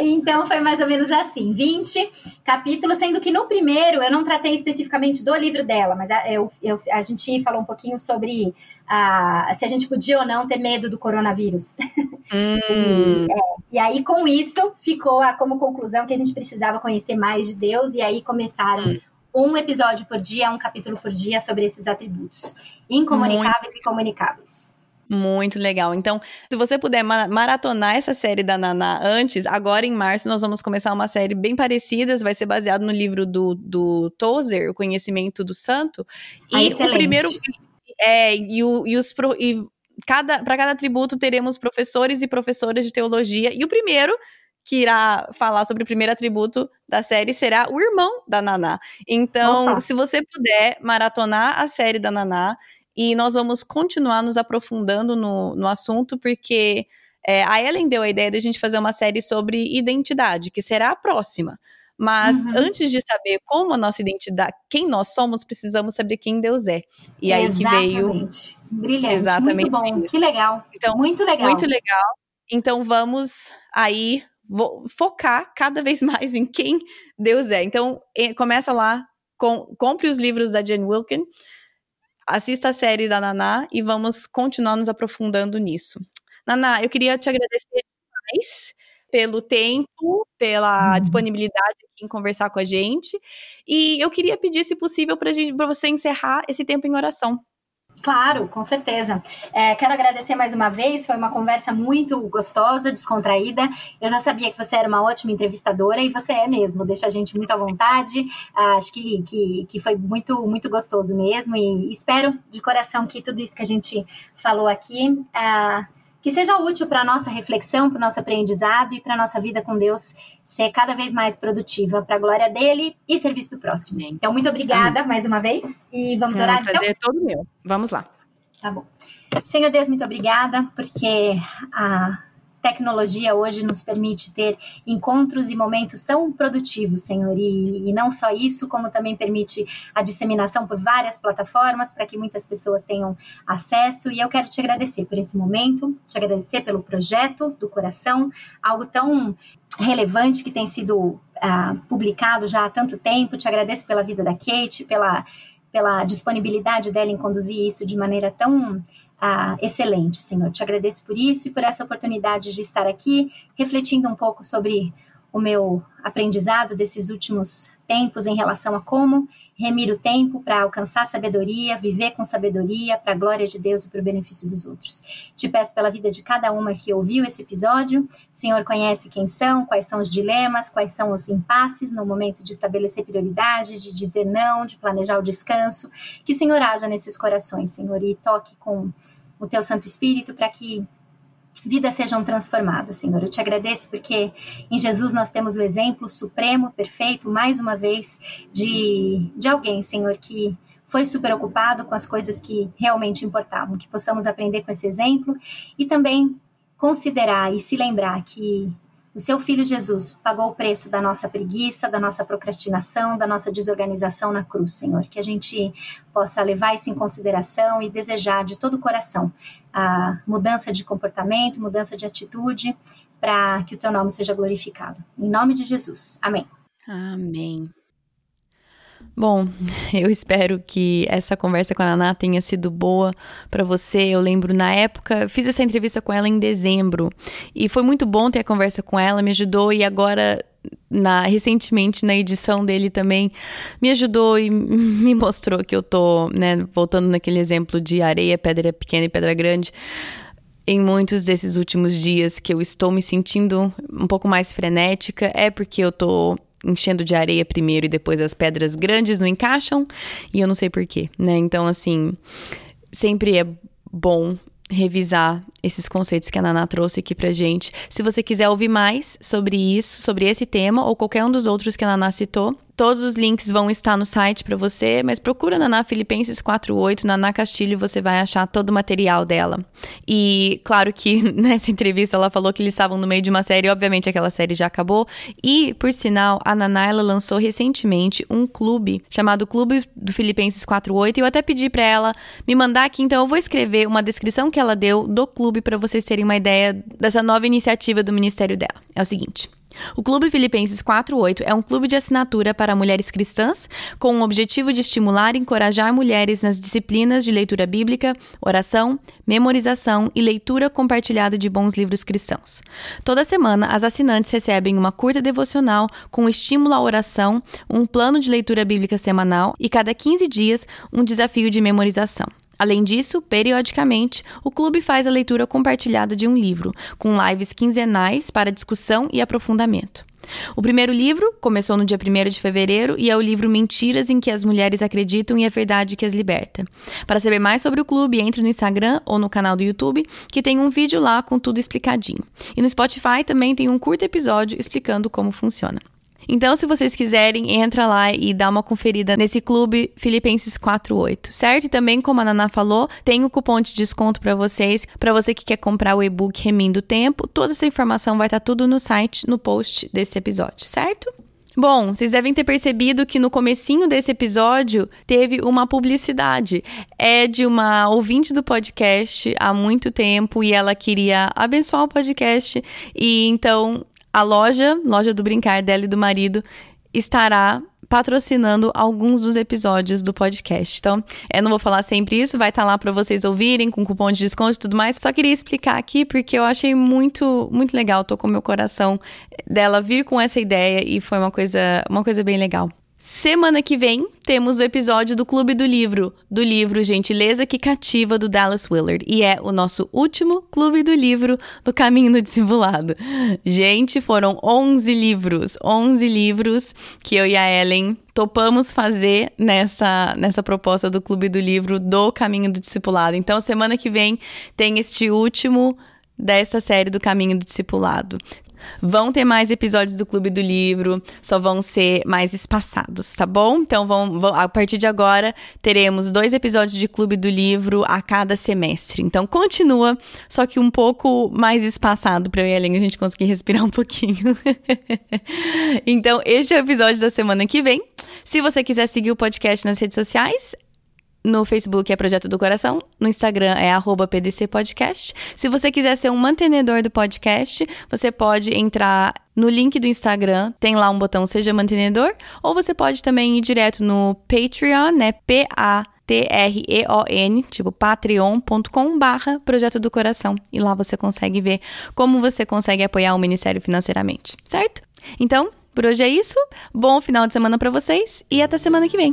então foi mais ou menos assim: 20 capítulos, sendo que no primeiro eu não tratei especificamente do livro dela, mas a, eu, eu, a gente falou um pouquinho sobre a, se a gente podia ou não ter medo do coronavírus. Hum. e, [LAUGHS] é, e, aí, com isso, ficou a, como conclusão que a gente precisava conhecer mais de Deus, e aí começaram. Hum um episódio por dia, um capítulo por dia sobre esses atributos incomunicáveis Muito. e comunicáveis. Muito legal. Então, se você puder maratonar essa série da Naná antes, agora em março nós vamos começar uma série bem parecida, vai ser baseado no livro do, do Tozer, O Conhecimento do Santo. Ah, e excelente. o primeiro. É, e, o, e os. E cada, para cada tributo teremos professores e professoras de teologia. E o primeiro que irá falar sobre o primeiro atributo da série será o irmão da Naná. Então, Opa. se você puder maratonar a série da Naná, e nós vamos continuar nos aprofundando no, no assunto, porque é, a Ellen deu a ideia de a gente fazer uma série sobre identidade, que será a próxima. Mas uhum. antes de saber como a nossa identidade, quem nós somos, precisamos saber quem Deus é. E aí Exatamente. que veio. Brilhante. Exatamente. Muito bom. Isso. Que legal. Então, muito legal. Muito legal. Então vamos aí focar cada vez [LAUGHS] mais em quem Deus é. Então, começa lá, com, compre os livros da Jane Wilkin assista a série da Naná e vamos continuar nos aprofundando nisso. Naná, eu queria te agradecer demais pelo tempo, pela uhum. disponibilidade aqui em conversar com a gente. E eu queria pedir, se possível, para você encerrar esse tempo em oração. Claro, com certeza. É, quero agradecer mais uma vez, foi uma conversa muito gostosa, descontraída. Eu já sabia que você era uma ótima entrevistadora e você é mesmo, deixa a gente muito à vontade. Acho que, que, que foi muito, muito gostoso mesmo e espero de coração que tudo isso que a gente falou aqui. Uh, que seja útil para a nossa reflexão, para o nosso aprendizado e para a nossa vida com Deus ser cada vez mais produtiva para a glória dele e serviço do próximo. Então, muito obrigada Amém. mais uma vez e vamos orar. É um prazer então? todo meu. Vamos lá. Tá bom. Senhor Deus, muito obrigada, porque a tecnologia hoje nos permite ter encontros e momentos tão produtivos, Senhor, e, e não só isso, como também permite a disseminação por várias plataformas para que muitas pessoas tenham acesso. E eu quero te agradecer por esse momento, te agradecer pelo projeto do coração, algo tão relevante que tem sido uh, publicado já há tanto tempo. Te agradeço pela vida da Kate, pela, pela disponibilidade dela em conduzir isso de maneira tão ah, excelente, Senhor. Te agradeço por isso e por essa oportunidade de estar aqui refletindo um pouco sobre o meu aprendizado desses últimos tempos em relação a como remir o tempo para alcançar sabedoria, viver com sabedoria, para a glória de Deus e para o benefício dos outros. Te peço pela vida de cada uma que ouviu esse episódio. O Senhor conhece quem são, quais são os dilemas, quais são os impasses no momento de estabelecer prioridades, de dizer não, de planejar o descanso. Que o Senhor haja nesses corações, Senhor, e toque com o teu Santo Espírito para que vidas sejam transformadas, Senhor. Eu te agradeço porque em Jesus nós temos o exemplo supremo, perfeito, mais uma vez, de, de alguém, Senhor, que foi super ocupado com as coisas que realmente importavam. Que possamos aprender com esse exemplo e também considerar e se lembrar que o seu filho Jesus pagou o preço da nossa preguiça, da nossa procrastinação, da nossa desorganização na cruz, Senhor. Que a gente possa levar isso em consideração e desejar de todo o coração a mudança de comportamento, mudança de atitude, para que o teu nome seja glorificado. Em nome de Jesus. Amém. Amém. Bom, eu espero que essa conversa com a Naná tenha sido boa para você. Eu lembro na época, fiz essa entrevista com ela em dezembro e foi muito bom ter a conversa com ela, me ajudou e agora na recentemente na edição dele também me ajudou e me mostrou que eu tô, né, voltando naquele exemplo de areia, pedra pequena e pedra grande. Em muitos desses últimos dias que eu estou me sentindo um pouco mais frenética, é porque eu tô enchendo de areia primeiro e depois as pedras grandes não encaixam e eu não sei porquê, né? Então, assim, sempre é bom revisar esses conceitos que a Naná trouxe aqui pra gente. Se você quiser ouvir mais sobre isso, sobre esse tema ou qualquer um dos outros que a Naná citou, todos os links vão estar no site para você, mas procura Naná Filipenses 48, Naná Castilho, você vai achar todo o material dela. E claro que [LAUGHS] nessa entrevista ela falou que eles estavam no meio de uma série, obviamente aquela série já acabou. E, por sinal, a Naná ela lançou recentemente um clube chamado Clube do Filipenses 48 e eu até pedi para ela me mandar aqui, então eu vou escrever uma descrição que ela deu do clube para vocês terem uma ideia dessa nova iniciativa do ministério dela. É o seguinte: O Clube Filipenses 48 é um clube de assinatura para mulheres cristãs com o objetivo de estimular e encorajar mulheres nas disciplinas de leitura bíblica, oração, memorização e leitura compartilhada de bons livros cristãos. Toda semana, as assinantes recebem uma curta devocional com estímulo à oração, um plano de leitura bíblica semanal e, cada 15 dias, um desafio de memorização. Além disso, periodicamente, o clube faz a leitura compartilhada de um livro, com lives quinzenais para discussão e aprofundamento. O primeiro livro começou no dia 1 de fevereiro e é o livro Mentiras em que as mulheres acreditam e a verdade que as liberta. Para saber mais sobre o clube, entre no Instagram ou no canal do YouTube, que tem um vídeo lá com tudo explicadinho. E no Spotify também tem um curto episódio explicando como funciona. Então, se vocês quiserem, entra lá e dá uma conferida nesse clube Filipenses 48, certo? E também, como a Naná falou, tem o um cupom de desconto para vocês, para você que quer comprar o e-book Remindo Tempo. Toda essa informação vai estar tá tudo no site, no post desse episódio, certo? Bom, vocês devem ter percebido que no comecinho desse episódio teve uma publicidade. É de uma ouvinte do podcast há muito tempo e ela queria abençoar o podcast e então a loja, loja do brincar dela e do marido, estará patrocinando alguns dos episódios do podcast. Então, eu não vou falar sempre isso, vai estar tá lá para vocês ouvirem com cupom de desconto e tudo mais. Só queria explicar aqui porque eu achei muito muito legal, tocou meu coração dela vir com essa ideia e foi uma coisa uma coisa bem legal. Semana que vem temos o episódio do Clube do Livro, do livro Gentileza que Cativa do Dallas Willard, e é o nosso último Clube do Livro do Caminho do Discipulado. Gente, foram 11 livros, 11 livros que eu e a Ellen topamos fazer nessa, nessa proposta do Clube do Livro do Caminho do Discipulado. Então, semana que vem tem este último dessa série do Caminho do Discipulado. Vão ter mais episódios do Clube do Livro, só vão ser mais espaçados, tá bom? Então, vão, vão, a partir de agora, teremos dois episódios de Clube do Livro a cada semestre. Então, continua, só que um pouco mais espaçado para eu e a a gente conseguir respirar um pouquinho. [LAUGHS] então, este é o episódio da semana que vem. Se você quiser seguir o podcast nas redes sociais, no Facebook é Projeto do Coração, no Instagram é PDC Podcast. Se você quiser ser um mantenedor do podcast, você pode entrar no link do Instagram, tem lá um botão Seja Mantenedor, ou você pode também ir direto no Patreon, né? P-A T-R-E-O-N, tipo patreon.com barra Projeto do Coração. E lá você consegue ver como você consegue apoiar o Ministério financeiramente, certo? Então, por hoje é isso. Bom final de semana para vocês e até semana que vem.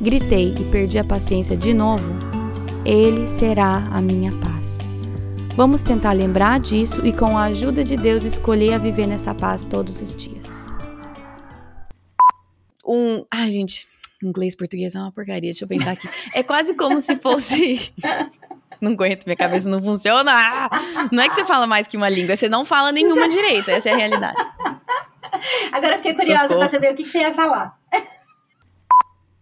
gritei e perdi a paciência de novo, Ele será a minha paz. Vamos tentar lembrar disso e, com a ajuda de Deus, escolher a viver nessa paz todos os dias. Um. Ai, gente, inglês português é uma porcaria, deixa eu pensar aqui. É quase como se fosse. [LAUGHS] Não aguento, minha cabeça não funciona. Não é que você fala mais que uma língua, você não fala nenhuma direito, essa é a realidade. Agora eu fiquei curiosa para saber o que você ia falar.